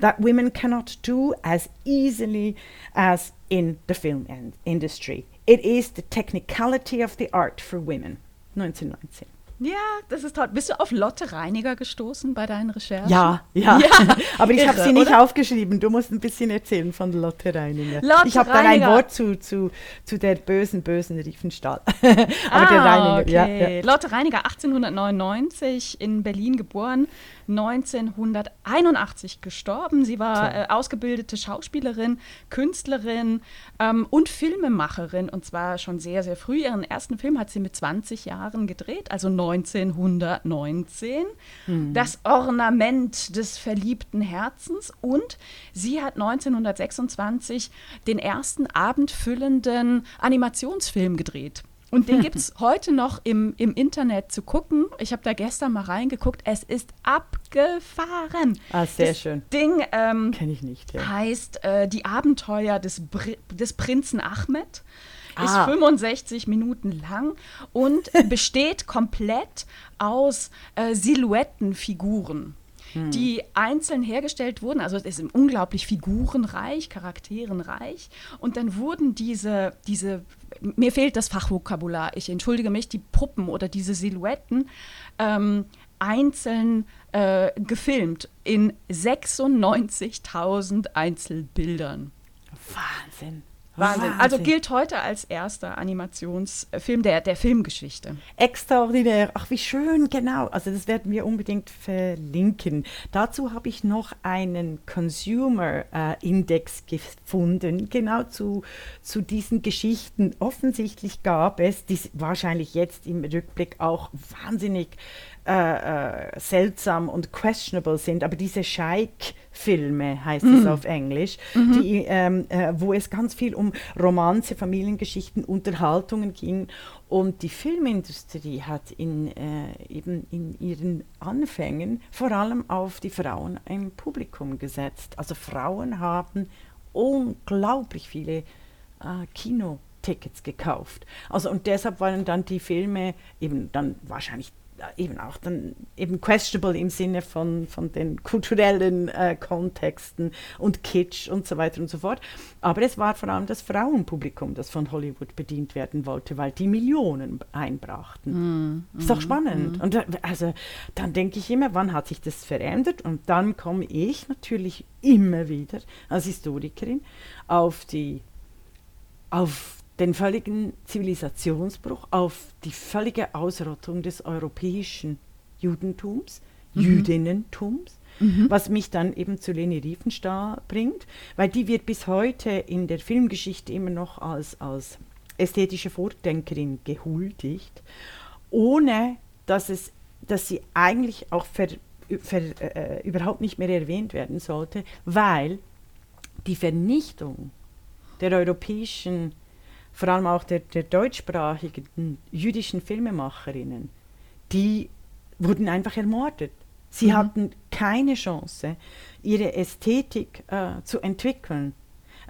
that women cannot do as easily as in the film industry. It is the technicality of the art for women. 1919. Ja, das ist toll. Bist du auf Lotte Reiniger gestoßen bei deinen Recherchen? Ja, ja. ja Aber ich habe sie nicht oder? aufgeschrieben. Du musst ein bisschen erzählen von Lotte Reiniger. Lotte ich habe da ein Wort zu, zu, zu der bösen, bösen Riefenstahl. Aber ah, der Reiniger, okay. ja, ja. Lotte Reiniger, 1899 in Berlin geboren. 1981 gestorben. Sie war äh, ausgebildete Schauspielerin, Künstlerin ähm, und Filmemacherin und zwar schon sehr, sehr früh. Ihren ersten Film hat sie mit 20 Jahren gedreht, also 1919. Mhm. Das Ornament des verliebten Herzens und sie hat 1926 den ersten abendfüllenden Animationsfilm gedreht. Und den gibt es heute noch im, im Internet zu gucken. Ich habe da gestern mal reingeguckt. Es ist abgefahren. Ah, sehr das schön. Ding ähm, Kenn ich nicht, ja. heißt äh, Die Abenteuer des, Br des Prinzen Ahmed. Ah. Ist 65 Minuten lang und besteht komplett aus äh, Silhouettenfiguren. Hm. die einzeln hergestellt wurden. Also es ist unglaublich figurenreich, charakterenreich. Und dann wurden diese, diese, mir fehlt das Fachvokabular, ich entschuldige mich, die Puppen oder diese Silhouetten ähm, einzeln äh, gefilmt in 96.000 Einzelbildern. Wahnsinn. Wahnsinn. Also gilt heute als erster Animationsfilm der, der Filmgeschichte. Extraordinär. Ach, wie schön, genau. Also das werden wir unbedingt verlinken. Dazu habe ich noch einen Consumer äh, Index gefunden, genau zu, zu diesen Geschichten. Offensichtlich gab es, die wahrscheinlich jetzt im Rückblick auch wahnsinnig äh, äh, seltsam und questionable sind, aber diese Scheik-Filme heißt mhm. es auf Englisch, mhm. die, ähm, äh, wo es ganz viel um Romanze, Familiengeschichten, Unterhaltungen ging. Und die Filmindustrie hat in, äh, eben in ihren Anfängen vor allem auf die Frauen im Publikum gesetzt. Also Frauen haben unglaublich viele äh, Kino Tickets gekauft. Also und deshalb waren dann die Filme eben dann wahrscheinlich eben auch dann eben questionable im Sinne von, von den kulturellen äh, Kontexten und Kitsch und so weiter und so fort. Aber es war vor allem das Frauenpublikum, das von Hollywood bedient werden wollte, weil die Millionen einbrachten. Mm, ist doch mm, spannend. Mm. Und äh, also dann denke ich immer, wann hat sich das verändert? Und dann komme ich natürlich immer wieder als Historikerin auf die auf den völligen Zivilisationsbruch, auf die völlige Ausrottung des europäischen Judentums, mhm. Jüdinnentums, mhm. was mich dann eben zu Leni Riefenstahl bringt, weil die wird bis heute in der Filmgeschichte immer noch als, als ästhetische Vordenkerin gehuldigt, ohne dass, es, dass sie eigentlich auch ver, ver, äh, überhaupt nicht mehr erwähnt werden sollte, weil die Vernichtung der europäischen vor allem auch der, der deutschsprachigen jüdischen Filmemacherinnen, die wurden einfach ermordet. Sie mhm. hatten keine Chance, ihre Ästhetik äh, zu entwickeln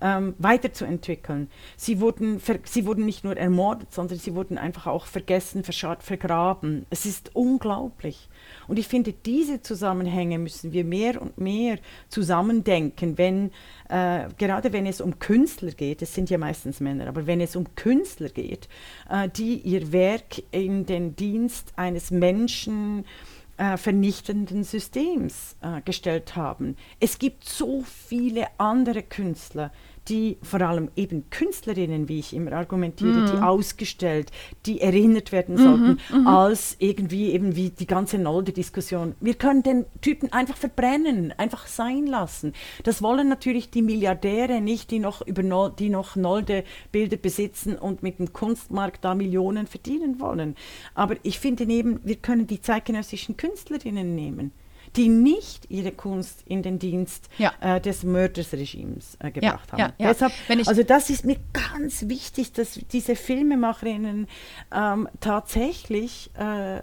ähm, weiterzuentwickeln. Sie wurden, sie wurden nicht nur ermordet, sondern sie wurden einfach auch vergessen, verscharrt, vergraben. Es ist unglaublich. Und ich finde, diese Zusammenhänge müssen wir mehr und mehr zusammendenken, wenn, äh, gerade wenn es um Künstler geht, es sind ja meistens Männer, aber wenn es um Künstler geht, äh, die ihr Werk in den Dienst eines Menschen äh, vernichtenden Systems äh, gestellt haben. Es gibt so viele andere Künstler, die vor allem eben Künstlerinnen, wie ich immer argumentiere, mhm. die ausgestellt, die erinnert werden mhm, sollten, mhm, als irgendwie eben wie die ganze Nolde-Diskussion. Wir können den Typen einfach verbrennen, einfach sein lassen. Das wollen natürlich die Milliardäre nicht, die noch über die noch Nolde-Bilder besitzen und mit dem Kunstmarkt da Millionen verdienen wollen. Aber ich finde eben, wir können die zeitgenössischen Künstlerinnen nehmen die nicht ihre Kunst in den Dienst ja. äh, des Mördersregimes äh, gebracht ja, haben. Ja, Deshalb, also das ist mir ganz wichtig, dass diese Filmemacherinnen ähm, tatsächlich äh, äh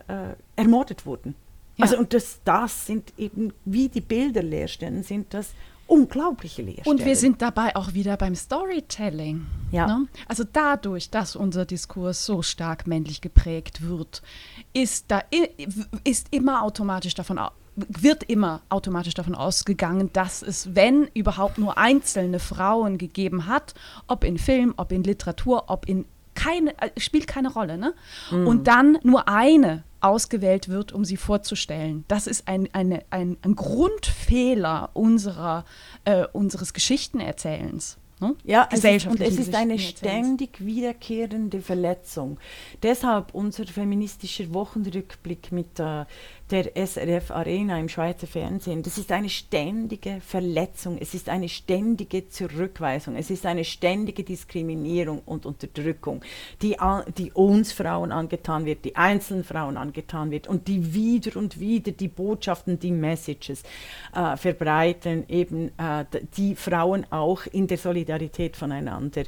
ermordet wurden. Also und das, das sind eben, wie die Bilder Leerstellen sind, das unglaubliche Leerstellen. Und wir sind dabei auch wieder beim Storytelling. Ja. Ne? Also dadurch, dass unser Diskurs so stark männlich geprägt wird, ist, da, ist immer automatisch davon wird immer automatisch davon ausgegangen, dass es, wenn überhaupt nur einzelne Frauen gegeben hat, ob in Film, ob in Literatur, ob in keine, äh, spielt keine Rolle, ne? Mhm. Und dann nur eine ausgewählt wird, um sie vorzustellen. Das ist ein, eine, ein, ein Grundfehler unserer, äh, unseres Geschichtenerzählens. Ne? Ja, es ist, und es ist eine ständig wiederkehrende Verletzung. Deshalb unser feministischer Wochenrückblick mit äh, der SRF Arena im Schweizer Fernsehen. Das ist eine ständige Verletzung, es ist eine ständige Zurückweisung, es ist eine ständige Diskriminierung und Unterdrückung, die, die uns Frauen angetan wird, die einzelnen Frauen angetan wird und die wieder und wieder die Botschaften, die Messages äh, verbreiten, eben äh, die Frauen auch in der Solidarität voneinander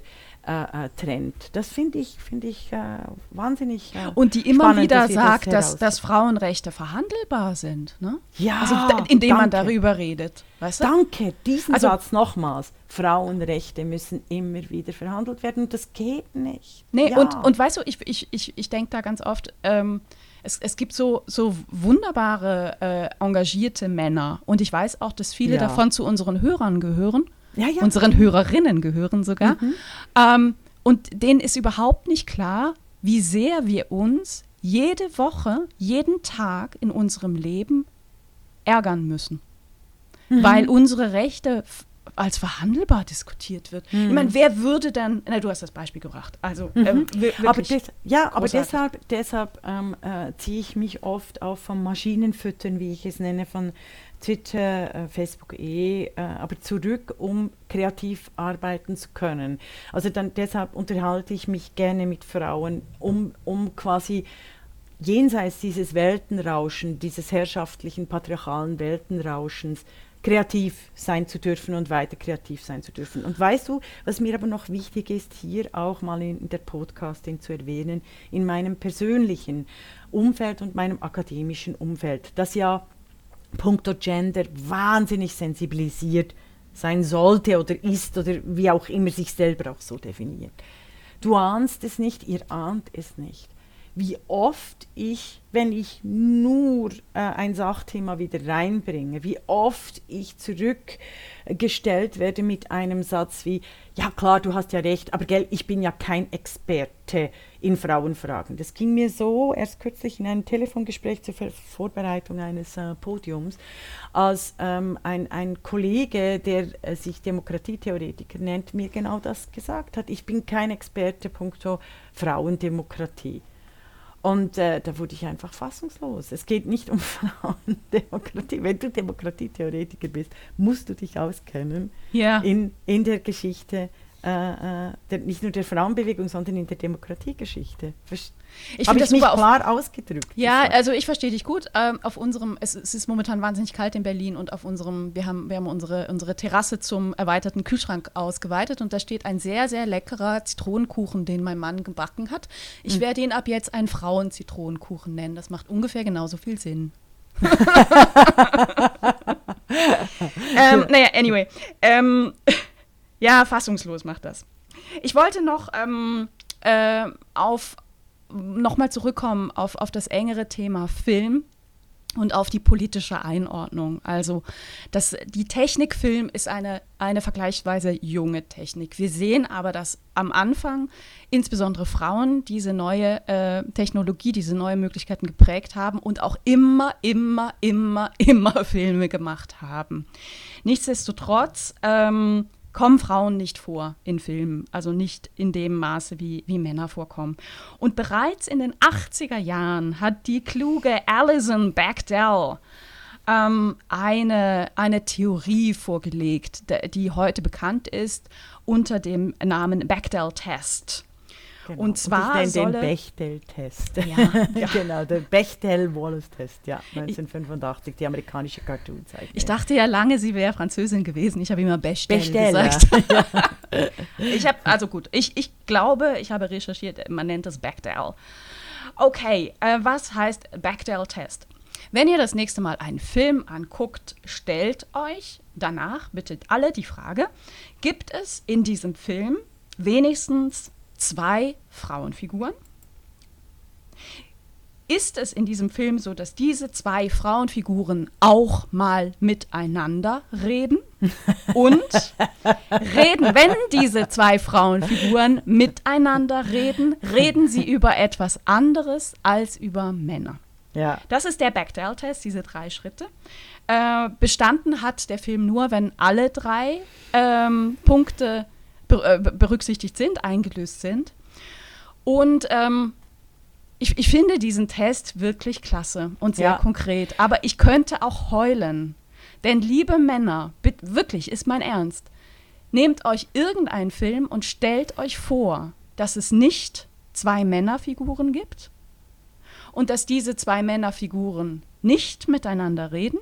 äh, äh, trennt. Das finde ich, find ich äh, wahnsinnig. Äh, Und die immer spannend, wieder sagt, das dass, dass Frauenrechte verhandelbar sind. Ne? Ja, also, indem danke. man darüber redet. Weißt du? Danke, diesen also, Satz nochmals. Frauenrechte müssen immer wieder verhandelt werden. Das geht nicht. Nee, ja. und, und weißt du, ich, ich, ich, ich denke da ganz oft, ähm, es, es gibt so, so wunderbare, äh, engagierte Männer. Und ich weiß auch, dass viele ja. davon zu unseren Hörern gehören ja, ja. unseren Hörerinnen gehören sogar. Mhm. Ähm, und denen ist überhaupt nicht klar, wie sehr wir uns jede Woche, jeden Tag in unserem Leben ärgern müssen. Mhm. Weil unsere Rechte als verhandelbar diskutiert wird. Mhm. Ich meine, wer würde dann, na, du hast das Beispiel gebracht, also mhm. ähm, aber des, Ja, aber deshalb, deshalb ähm, äh, ziehe ich mich oft auch vom Maschinenfüttern, wie ich es nenne, von Twitter, äh, Facebook eh, äh, aber zurück, um kreativ arbeiten zu können. Also dann deshalb unterhalte ich mich gerne mit Frauen, um, um quasi jenseits dieses Weltenrauschen, dieses herrschaftlichen patriarchalen Weltenrauschens kreativ sein zu dürfen und weiter kreativ sein zu dürfen. Und weißt du, was mir aber noch wichtig ist, hier auch mal in der Podcasting zu erwähnen, in meinem persönlichen Umfeld und meinem akademischen Umfeld, das ja puncto Gender wahnsinnig sensibilisiert sein sollte oder ist oder wie auch immer sich selber auch so definiert. Du ahnst es nicht, ihr ahnt es nicht. wie oft ich, wenn ich nur äh, ein Sachthema wieder reinbringe, wie oft ich zurückgestellt werde mit einem Satz wie, ja klar, du hast ja recht, aber gell, ich bin ja kein Experte in Frauenfragen. Das ging mir so erst kürzlich in einem Telefongespräch zur Vorbereitung eines äh, Podiums, als ähm, ein, ein Kollege, der äh, sich Demokratietheoretiker nennt, mir genau das gesagt hat. Ich bin kein Experte punkto Frauendemokratie. Und äh, da wurde ich einfach fassungslos. Es geht nicht um Frauendemokratie. Wenn du Demokratietheoretiker bist, musst du dich auskennen ja. in, in der Geschichte äh, äh, der, nicht nur der Frauenbewegung, sondern in der Demokratiegeschichte. Verst ich habe ich mich klar ausgedrückt. Ja, also ich verstehe dich gut. Ähm, auf unserem, es, es, ist momentan wahnsinnig kalt in Berlin und auf unserem, wir haben, wir haben unsere, unsere Terrasse zum erweiterten Kühlschrank ausgeweitet und da steht ein sehr, sehr leckerer Zitronenkuchen, den mein Mann gebacken hat. Ich mhm. werde ihn ab jetzt einen Frauenzitronenkuchen nennen. Das macht ungefähr genauso viel Sinn. ähm, naja, anyway. Ähm, ja, fassungslos macht das. Ich wollte noch ähm, äh, auf nochmal zurückkommen auf, auf das engere Thema Film und auf die politische Einordnung. Also das, die Technikfilm ist eine, eine vergleichsweise junge Technik. Wir sehen aber, dass am Anfang insbesondere Frauen diese neue äh, Technologie, diese neuen Möglichkeiten geprägt haben und auch immer, immer, immer, immer Filme gemacht haben. Nichtsdestotrotz ähm, kommen Frauen nicht vor in Filmen, also nicht in dem Maße, wie, wie Männer vorkommen. Und bereits in den 80er Jahren hat die kluge Alison Bechdel ähm, eine, eine Theorie vorgelegt, die heute bekannt ist unter dem Namen Bechdel-Test. Genau. Und zwar und den Bechtel-Test. Ja, ja. genau, der Bechtel-Wallace-Test, ja, 1985, die amerikanische Cartoonzeichnung. Ich dachte ja lange, sie wäre Französin gewesen. Ich habe immer Bechtel, Bechtel gesagt. Ja. ich habe, also gut, ich, ich glaube, ich habe recherchiert, man nennt es Bechtel. Okay, äh, was heißt Bechdel-Test? Wenn ihr das nächste Mal einen Film anguckt, stellt euch danach bitte alle die Frage, gibt es in diesem Film wenigstens zwei Frauenfiguren. Ist es in diesem Film so, dass diese zwei Frauenfiguren auch mal miteinander reden? Und reden, wenn diese zwei Frauenfiguren miteinander reden, reden sie über etwas anderes als über Männer. Ja. Das ist der Bechdel-Test, diese drei Schritte. Äh, bestanden hat der Film nur, wenn alle drei ähm, Punkte äh, berücksichtigt sind, eingelöst sind. Und ähm, ich, ich, finde diesen Test wirklich klasse und sehr ja. konkret. Aber ich könnte auch heulen. Denn liebe Männer, wirklich ist mein Ernst, nehmt euch irgendeinen Film und stellt euch vor, dass es nicht zwei Männerfiguren gibt und dass diese zwei Männerfiguren nicht miteinander reden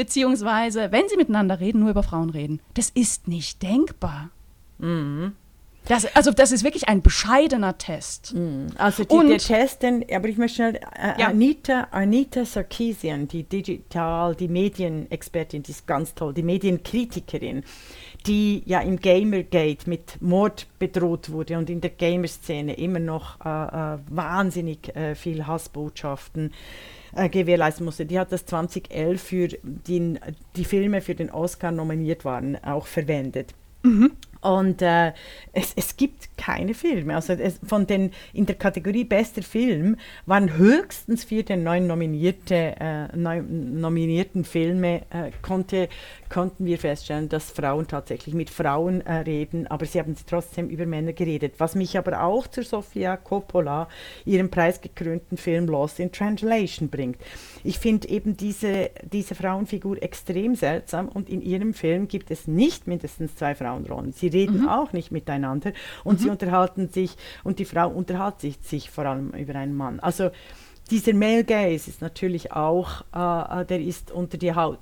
beziehungsweise, wenn sie miteinander reden, nur über Frauen reden. Das ist nicht denkbar. Mhm. Das, also das ist wirklich ein bescheidener Test. Mhm. Also die, Und, der Test, den, aber ich möchte schnell, äh, ja. Anita, Anita Sarkeesian, die Digital, die Medienexpertin, die ist ganz toll, die Medienkritikerin, die ja im Gamergate mit Mord bedroht wurde und in der Gamerszene immer noch äh, äh, wahnsinnig äh, viel Hassbotschaften äh, gewährleisten musste. Die hat das 2011 für den, die Filme für den Oscar nominiert waren, auch verwendet. Mhm. Und äh, es, es gibt keine Filme. Also es, von den in der Kategorie bester Film waren höchstens vier der neun nominierte, äh, neun nominierten Filme, äh, konnte, konnten wir feststellen, dass Frauen tatsächlich mit Frauen äh, reden, aber sie haben trotzdem über Männer geredet. Was mich aber auch zu Sofia Coppola, ihrem preisgekrönten Film Lost in Translation bringt. Ich finde eben diese, diese Frauenfigur extrem seltsam und in ihrem Film gibt es nicht mindestens zwei Frauenrollen. Sie reden mhm. auch nicht miteinander und mhm. sie unterhalten sich und die Frau unterhält sich, sich vor allem über einen Mann. Also dieser Male Gaze ist natürlich auch, äh, äh der ist unter die Haut.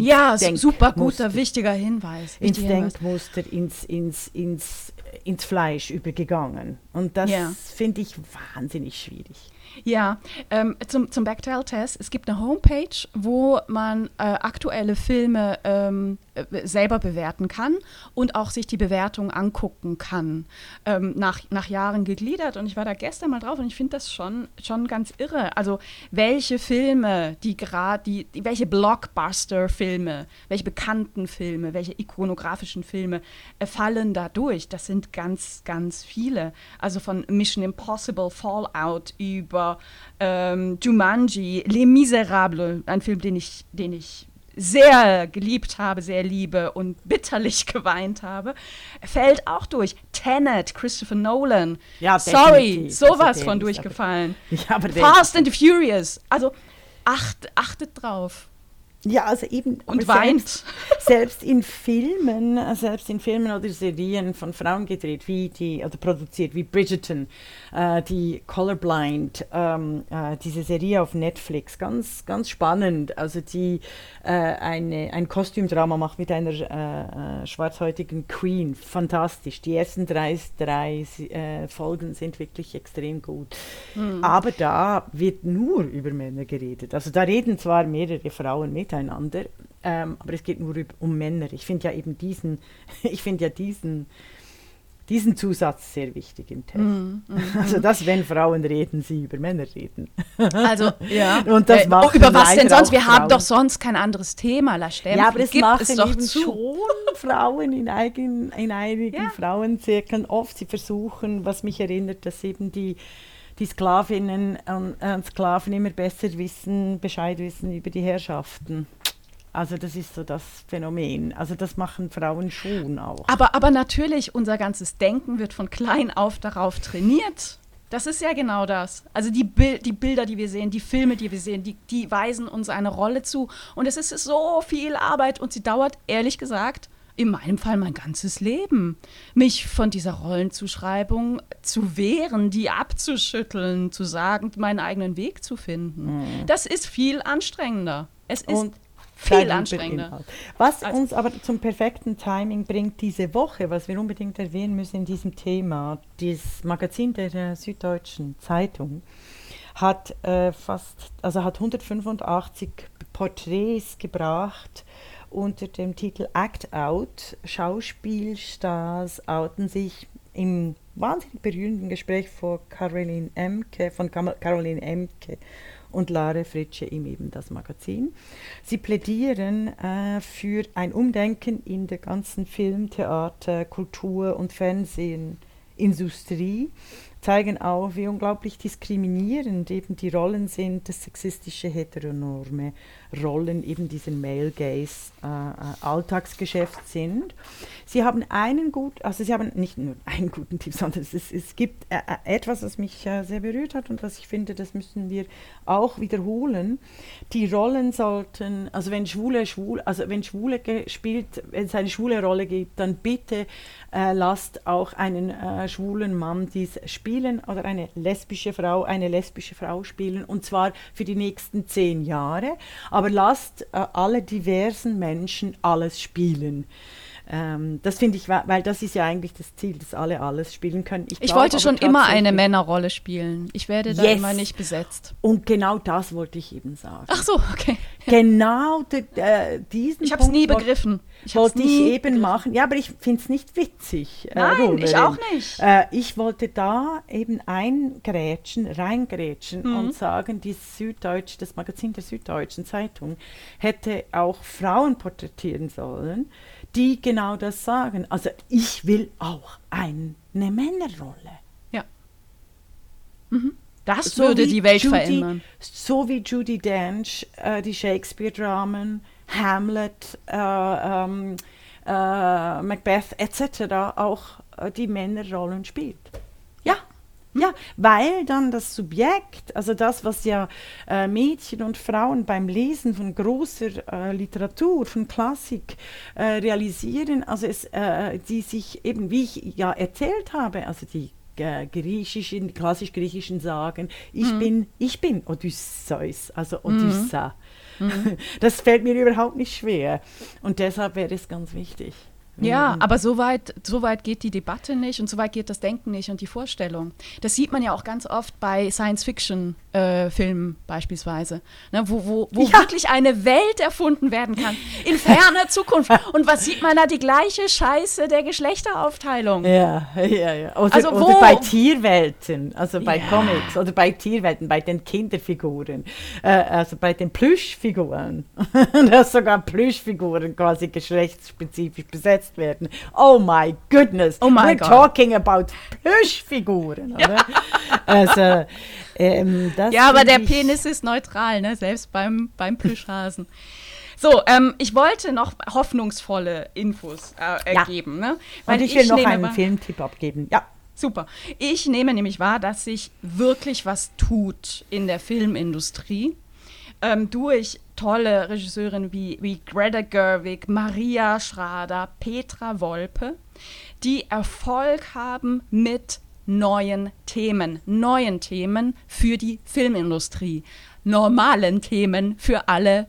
Ja, super guter, wichtiger Hinweis. Ins Denkmuster, ins, ins, ins, ins Fleisch übergegangen. Und das ja. finde ich wahnsinnig schwierig. Ja, ähm, zum, zum Backtail-Test. Es gibt eine Homepage, wo man äh, aktuelle Filme ähm, äh, selber bewerten kann und auch sich die Bewertung angucken kann, ähm, nach, nach Jahren gegliedert. Und ich war da gestern mal drauf und ich finde das schon, schon ganz irre. Also welche Filme, die gerade, die, die, welche Blockbuster-Filme, welche bekannten Filme, welche ikonografischen Filme äh, fallen da durch? Das sind ganz, ganz viele. Also von Mission Impossible, Fallout über ähm, Jumanji, Les Miserables, ein Film, den ich, den ich sehr geliebt habe, sehr liebe und bitterlich geweint habe, fällt auch durch. Tenet, Christopher Nolan. Ja, Sorry, sowas von durchgefallen. Aber, ja, Fast and the Furious. Also acht, achtet drauf. Ja, also eben. Und weint. Selbst, selbst, in Filmen, selbst in Filmen oder Serien von Frauen gedreht, wie die, oder produziert, wie Bridgerton, äh, die Colorblind, ähm, äh, diese Serie auf Netflix, ganz, ganz spannend. Also die äh, eine, ein Kostümdrama macht mit einer äh, äh, schwarzhäutigen Queen. Fantastisch. Die ersten drei, drei äh, Folgen sind wirklich extrem gut. Mhm. Aber da wird nur über Männer geredet. Also da reden zwar mehrere Frauen mit miteinander. Ähm, aber es geht nur um Männer. Ich finde ja eben diesen, ich finde ja diesen, diesen Zusatz sehr wichtig im Text. Mm, mm, also, dass wenn Frauen reden, sie über Männer reden. Also, ja. Und das äh, oh, über was denn sonst? Wir haben doch sonst kein anderes Thema, La Stempel. Ja, aber es Gibt machen es doch eben zu. schon Frauen in, eigen, in einigen ja. Frauenzirkeln oft. Sie versuchen, was mich erinnert, dass eben die die Sklavinnen und äh, Sklaven immer besser wissen, Bescheid wissen über die Herrschaften. Also das ist so das Phänomen. Also das machen Frauen schon auch. Aber, aber natürlich, unser ganzes Denken wird von klein auf darauf trainiert. Das ist ja genau das. Also die, Bil die Bilder, die wir sehen, die Filme, die wir sehen, die, die weisen uns eine Rolle zu. Und es ist so viel Arbeit und sie dauert, ehrlich gesagt, in meinem Fall mein ganzes Leben, mich von dieser Rollenzuschreibung zu wehren, die abzuschütteln, zu sagen, meinen eigenen Weg zu finden. Mhm. Das ist viel anstrengender. Es ist Und viel anstrengender. Was also, uns aber zum perfekten Timing bringt diese Woche, was wir unbedingt erwähnen müssen in diesem Thema, das Magazin der äh, Süddeutschen Zeitung hat äh, fast, also hat 185 Porträts gebracht unter dem Titel Act Out. Schauspielstars outen sich im wahnsinnig berührenden Gespräch von Caroline Emke, von Caroline Emke und Lara Fritsche im eben das Magazin. Sie plädieren äh, für ein Umdenken in der ganzen Film, Theater, Kultur und Fernsehindustrie zeigen auch, wie unglaublich diskriminierend eben die Rollen sind, das sexistische heteronorme Rollen eben diesen Male Gaze äh, äh, Alltagsgeschäft sind. Sie haben einen gut, also sie haben nicht nur einen guten Tipp, sondern es, ist, es gibt äh, äh, etwas, was mich äh, sehr berührt hat und was ich finde, das müssen wir auch wiederholen. Die Rollen sollten, also wenn Schwule schwul, also wenn Schwule gespielt, wenn es eine schwule Rolle gibt, dann bitte äh, lasst auch einen schwulen Mann dies spielen oder eine lesbische Frau eine lesbische Frau spielen und zwar für die nächsten zehn Jahre lasst äh, alle diversen Menschen alles spielen. Ähm, das finde ich, weil das ist ja eigentlich das Ziel, dass alle alles spielen können. Ich, ich glaub, wollte schon immer eine Männerrolle spielen. Ich werde da yes. immer nicht besetzt. Und genau das wollte ich eben sagen. Ach so, okay. Genau de, äh, diesen Ich habe es nie begriffen. Ich wollte ich eben begriffen. machen. Ja, aber ich finde es nicht witzig. Äh, Nein, ich auch nicht. Äh, ich wollte da eben eingrätschen, reingrätschen mhm. und sagen, die Süddeutsche, das Magazin der Süddeutschen Zeitung hätte auch Frauen porträtieren sollen die genau das sagen. Also ich will auch eine Männerrolle. Ja. Mhm. Das so würde die Welt Judy, verändern. So wie Judy Dench äh, die Shakespeare-Dramen, Hamlet, äh, ähm, äh, Macbeth etc. auch äh, die Männerrollen spielt. Ja. Weil dann das Subjekt, also das, was ja äh, Mädchen und Frauen beim Lesen von großer äh, Literatur, von Klassik äh, realisieren, also es, äh, die sich eben, wie ich ja erzählt habe, also die äh, griechischen, klassisch-griechischen Sagen, ich mhm. bin, ich bin Odysseus, also Odyssa. Mhm. Das fällt mir überhaupt nicht schwer. Und deshalb wäre es ganz wichtig. Ja, mhm. aber so weit, so weit geht die Debatte nicht und so weit geht das Denken nicht und die Vorstellung. Das sieht man ja auch ganz oft bei Science-Fiction. Äh, Filmen beispielsweise, ne, wo, wo, wo ja. wirklich eine Welt erfunden werden kann in ferner Zukunft. Und was sieht man da? Die gleiche Scheiße der Geschlechteraufteilung. Ja, ja, ja. Oder, also oder wo, bei Tierwelten, also bei ja. Comics oder bei Tierwelten, bei den Kinderfiguren, äh, also bei den Plüschfiguren, dass sogar Plüschfiguren quasi geschlechtsspezifisch besetzt werden. Oh my goodness, oh my we're God. talking about Plüschfiguren. Oder? Ja. Also, ähm, ja, aber der Penis ist neutral, ne? selbst beim, beim Plüschhasen. So, ähm, ich wollte noch hoffnungsvolle Infos äh, ja. geben. Ne? Weil Und ich will ich noch einen Filmtipp abgeben. Ja. Super. Ich nehme nämlich wahr, dass sich wirklich was tut in der Filmindustrie. Ähm, durch tolle Regisseurinnen wie, wie Greta Gerwig, Maria Schrader, Petra Wolpe, die Erfolg haben mit neuen Themen, neuen Themen für die Filmindustrie, normalen Themen für alle,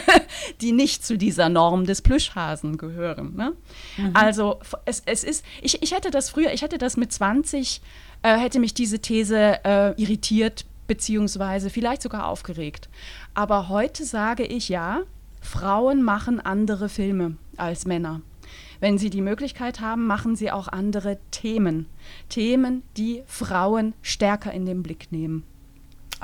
die nicht zu dieser Norm des Plüschhasen gehören. Ne? Mhm. Also es, es ist, ich, ich hätte das früher, ich hätte das mit 20, äh, hätte mich diese These äh, irritiert, beziehungsweise vielleicht sogar aufgeregt. Aber heute sage ich ja, Frauen machen andere Filme als Männer wenn sie die Möglichkeit haben, machen sie auch andere Themen. Themen, die Frauen stärker in den Blick nehmen.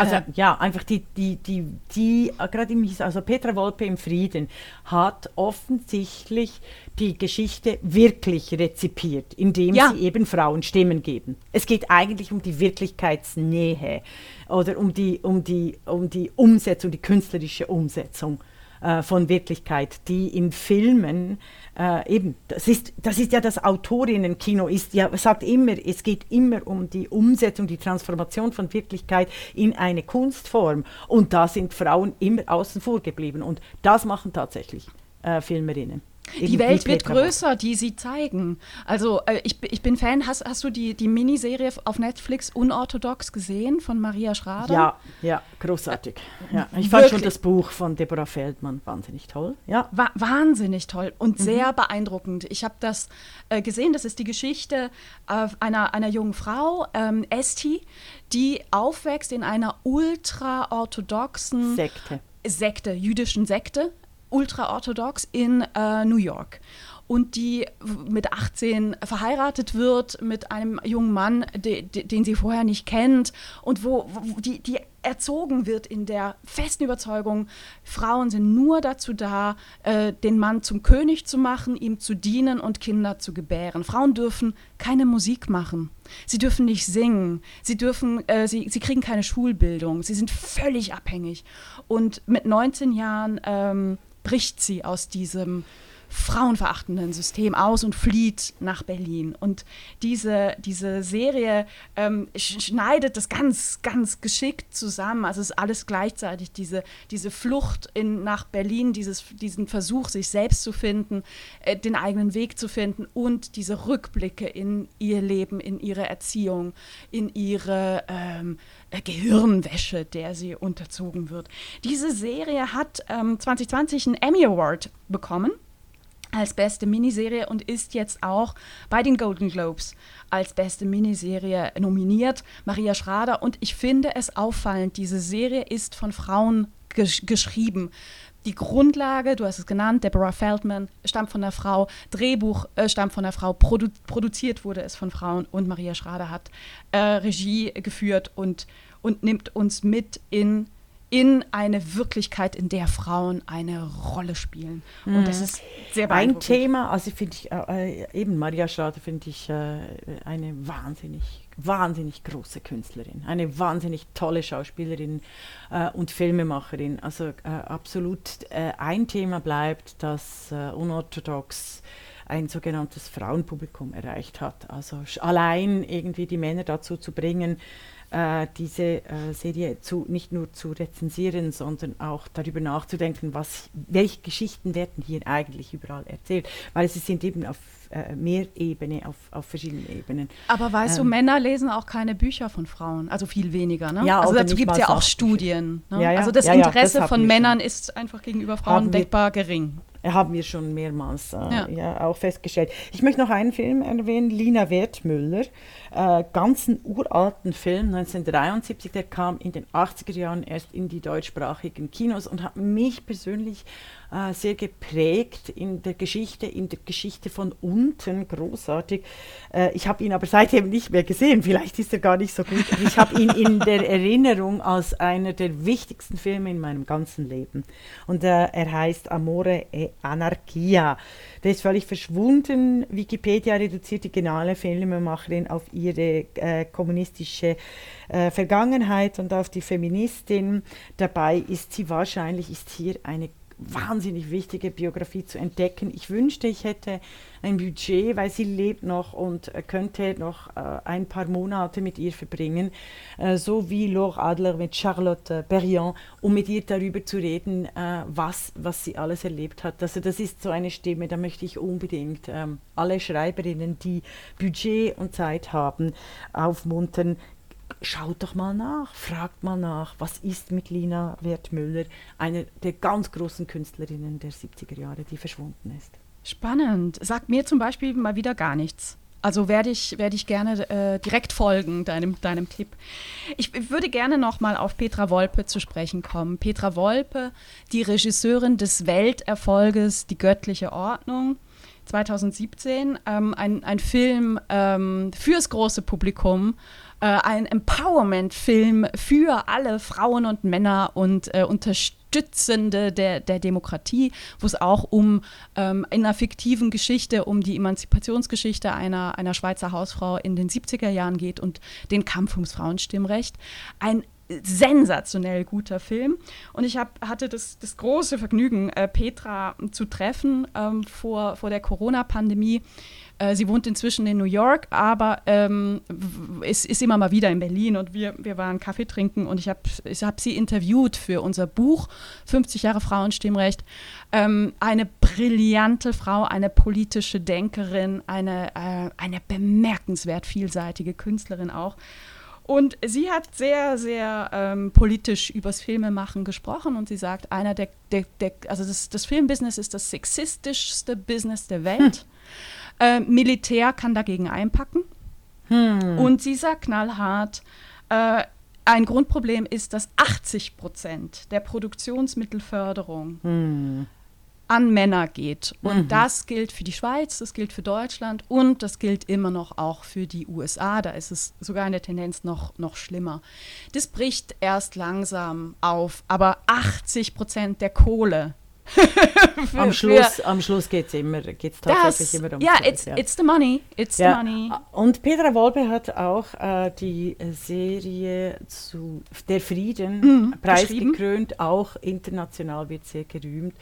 Also äh, ja, einfach die, die, die, die gerade im, also Petra Wolpe im Frieden hat offensichtlich die Geschichte wirklich rezipiert, indem ja. sie eben Frauen Stimmen geben. Es geht eigentlich um die Wirklichkeitsnähe oder um die, um die, um die Umsetzung, die künstlerische Umsetzung äh, von Wirklichkeit, die in Filmen äh, eben, das ist, das ist ja das Autorienenkino, ist ja, sagt immer, es geht immer um die Umsetzung, die Transformation von Wirklichkeit in eine Kunstform. Und da sind Frauen immer außen vor geblieben. Und das machen tatsächlich äh, Filmerinnen. Die Welt wird größer, die sie zeigen. Also äh, ich, ich bin Fan. Hast, hast du die, die Miniserie auf Netflix Unorthodox gesehen von Maria Schrader? Ja, ja, großartig. Ja, ich fand Wirklich? schon das Buch von Deborah Feldmann wahnsinnig toll. Ja. Wa wahnsinnig toll und mhm. sehr beeindruckend. Ich habe das äh, gesehen. Das ist die Geschichte äh, einer, einer jungen Frau, ähm, Esti, die aufwächst in einer ultraorthodoxen Sekte. Sekte, jüdischen Sekte ultraorthodox in äh, New York und die mit 18 verheiratet wird mit einem jungen Mann, de, de, den sie vorher nicht kennt und wo, wo die, die erzogen wird in der festen Überzeugung, Frauen sind nur dazu da, äh, den Mann zum König zu machen, ihm zu dienen und Kinder zu gebären. Frauen dürfen keine Musik machen. Sie dürfen nicht singen. Sie dürfen, äh, sie, sie kriegen keine Schulbildung. Sie sind völlig abhängig. Und mit 19 Jahren ähm, bricht sie aus diesem frauenverachtenden System aus und flieht nach Berlin. Und diese, diese Serie ähm, schneidet das ganz, ganz geschickt zusammen. Also es ist alles gleichzeitig diese, diese Flucht in, nach Berlin, dieses, diesen Versuch, sich selbst zu finden, äh, den eigenen Weg zu finden und diese Rückblicke in ihr Leben, in ihre Erziehung, in ihre ähm, äh, Gehirnwäsche, der sie unterzogen wird. Diese Serie hat ähm, 2020 einen Emmy Award bekommen als beste Miniserie und ist jetzt auch bei den Golden Globes als beste Miniserie nominiert. Maria Schrader und ich finde es auffallend, diese Serie ist von Frauen gesch geschrieben. Die Grundlage, du hast es genannt, Deborah Feldman, stammt von der Frau, Drehbuch äh, stammt von der Frau, produ produziert wurde es von Frauen und Maria Schrader hat äh, Regie geführt und, und nimmt uns mit in in eine Wirklichkeit, in der Frauen eine Rolle spielen. Mhm. Und das ist sehr beeindruckend. Ein Thema, also finde ich, äh, eben Maria Schrader finde ich äh, eine wahnsinnig, wahnsinnig große Künstlerin, eine wahnsinnig tolle Schauspielerin äh, und Filmemacherin. Also äh, absolut äh, ein Thema bleibt, das äh, unorthodox ein sogenanntes Frauenpublikum erreicht hat. Also allein irgendwie die Männer dazu zu bringen, äh, diese äh, Serie zu, nicht nur zu rezensieren, sondern auch darüber nachzudenken, was, welche Geschichten werden hier eigentlich überall erzählt. Weil sie sind eben auf äh, Mehrebene, auf, auf verschiedenen Ebenen. Aber weißt ähm, du, Männer lesen auch keine Bücher von Frauen, also viel weniger. Ne? Ja, also dazu gibt es ja auch Studien. Ne? Ja, ja, also das Interesse das von Männern schon. ist einfach gegenüber Frauen denkbar gering haben wir schon mehrmals äh, ja. ja. auch festgestellt. Ich möchte noch einen Film erwähnen, Lina Wertmüller, äh, ganz einen uralten Film, 1973, der kam in den 80er Jahren erst in die deutschsprachigen Kinos und hat mich persönlich äh, sehr geprägt in der Geschichte, in der Geschichte von unten, großartig. Äh, ich habe ihn aber seitdem nicht mehr gesehen, vielleicht ist er gar nicht so gut. Ich habe ihn in der Erinnerung als einer der wichtigsten Filme in meinem ganzen Leben. Und äh, er heißt Amore e Anarchia. Der ist völlig verschwunden. Wikipedia reduziert die geniale Filmemacherin auf ihre äh, kommunistische äh, Vergangenheit und auf die Feministin. Dabei ist sie wahrscheinlich, ist hier eine wahnsinnig wichtige Biografie zu entdecken. Ich wünschte, ich hätte ein Budget, weil sie lebt noch und äh, könnte noch äh, ein paar Monate mit ihr verbringen, äh, so wie Laure Adler mit Charlotte Perriand, um mit ihr darüber zu reden, äh, was, was sie alles erlebt hat. Also das ist so eine Stimme, da möchte ich unbedingt ähm, alle Schreiberinnen, die Budget und Zeit haben, aufmuntern, schaut doch mal nach, fragt mal nach, was ist mit Lina Wertmüller, einer der ganz großen Künstlerinnen der 70er Jahre, die verschwunden ist. Spannend. Sagt mir zum Beispiel mal wieder gar nichts. Also werde ich, werde ich gerne äh, direkt folgen, deinem, deinem Tipp. Ich, würde gerne noch mal auf Petra Wolpe zu sprechen kommen. Petra Wolpe, die Regisseurin des Welterfolges Die göttliche Ordnung. 2017, ähm, ein, ein Film ähm, fürs große Publikum, äh, ein Empowerment-Film für alle Frauen und Männer und äh, Unterstützende der, der Demokratie, wo es auch um ähm, in einer fiktiven Geschichte um die Emanzipationsgeschichte einer, einer Schweizer Hausfrau in den 70er Jahren geht und den Kampf ums Frauenstimmrecht. Ein sensationell guter Film. Und ich hab, hatte das, das große Vergnügen, äh, Petra zu treffen ähm, vor, vor der Corona-Pandemie. Äh, sie wohnt inzwischen in New York, aber ähm, ist, ist immer mal wieder in Berlin und wir, wir waren Kaffee trinken und ich habe ich hab sie interviewt für unser Buch 50 Jahre Frauenstimmrecht. Ähm, eine brillante Frau, eine politische Denkerin, eine, äh, eine bemerkenswert vielseitige Künstlerin auch. Und sie hat sehr, sehr ähm, politisch übers Filmemachen gesprochen und sie sagt, einer der, der, der also das, das Filmbusiness ist das sexistischste Business der Welt. Hm. Äh, Militär kann dagegen einpacken. Hm. Und sie sagt knallhart, äh, ein Grundproblem ist, dass 80 Prozent der Produktionsmittelförderung hm. an Männer geht. Und mhm. das gilt für die Schweiz, das gilt für Deutschland und das gilt immer noch auch für die USA. Da ist es sogar in der Tendenz noch, noch schlimmer. Das bricht erst langsam auf, aber 80 Prozent der Kohle am Schluss, am Schluss geht es immer, geht's tatsächlich das, immer um ja, Geld, it's, ja, it's the money, it's ja. the money. Und Petra Wolbe hat auch äh, die Serie zu Der Frieden mhm, preisgekrönt, auch international wird sehr gerühmt.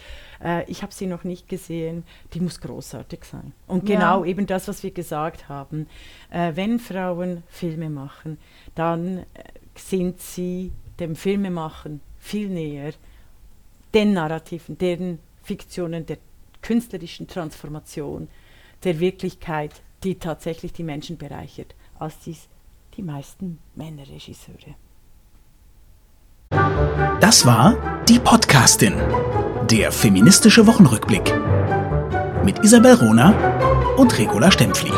Äh, ich habe sie noch nicht gesehen, die muss großartig sein. Und genau ja. eben das, was wir gesagt haben, äh, wenn Frauen Filme machen, dann äh, sind sie dem Filmemachen viel näher den Narrativen, deren Fiktionen, der künstlerischen Transformation, der Wirklichkeit, die tatsächlich die Menschen bereichert, als dies die meisten Männerregisseure. Das war die Podcastin, der feministische Wochenrückblick mit Isabel Rona und Regula Stempfli.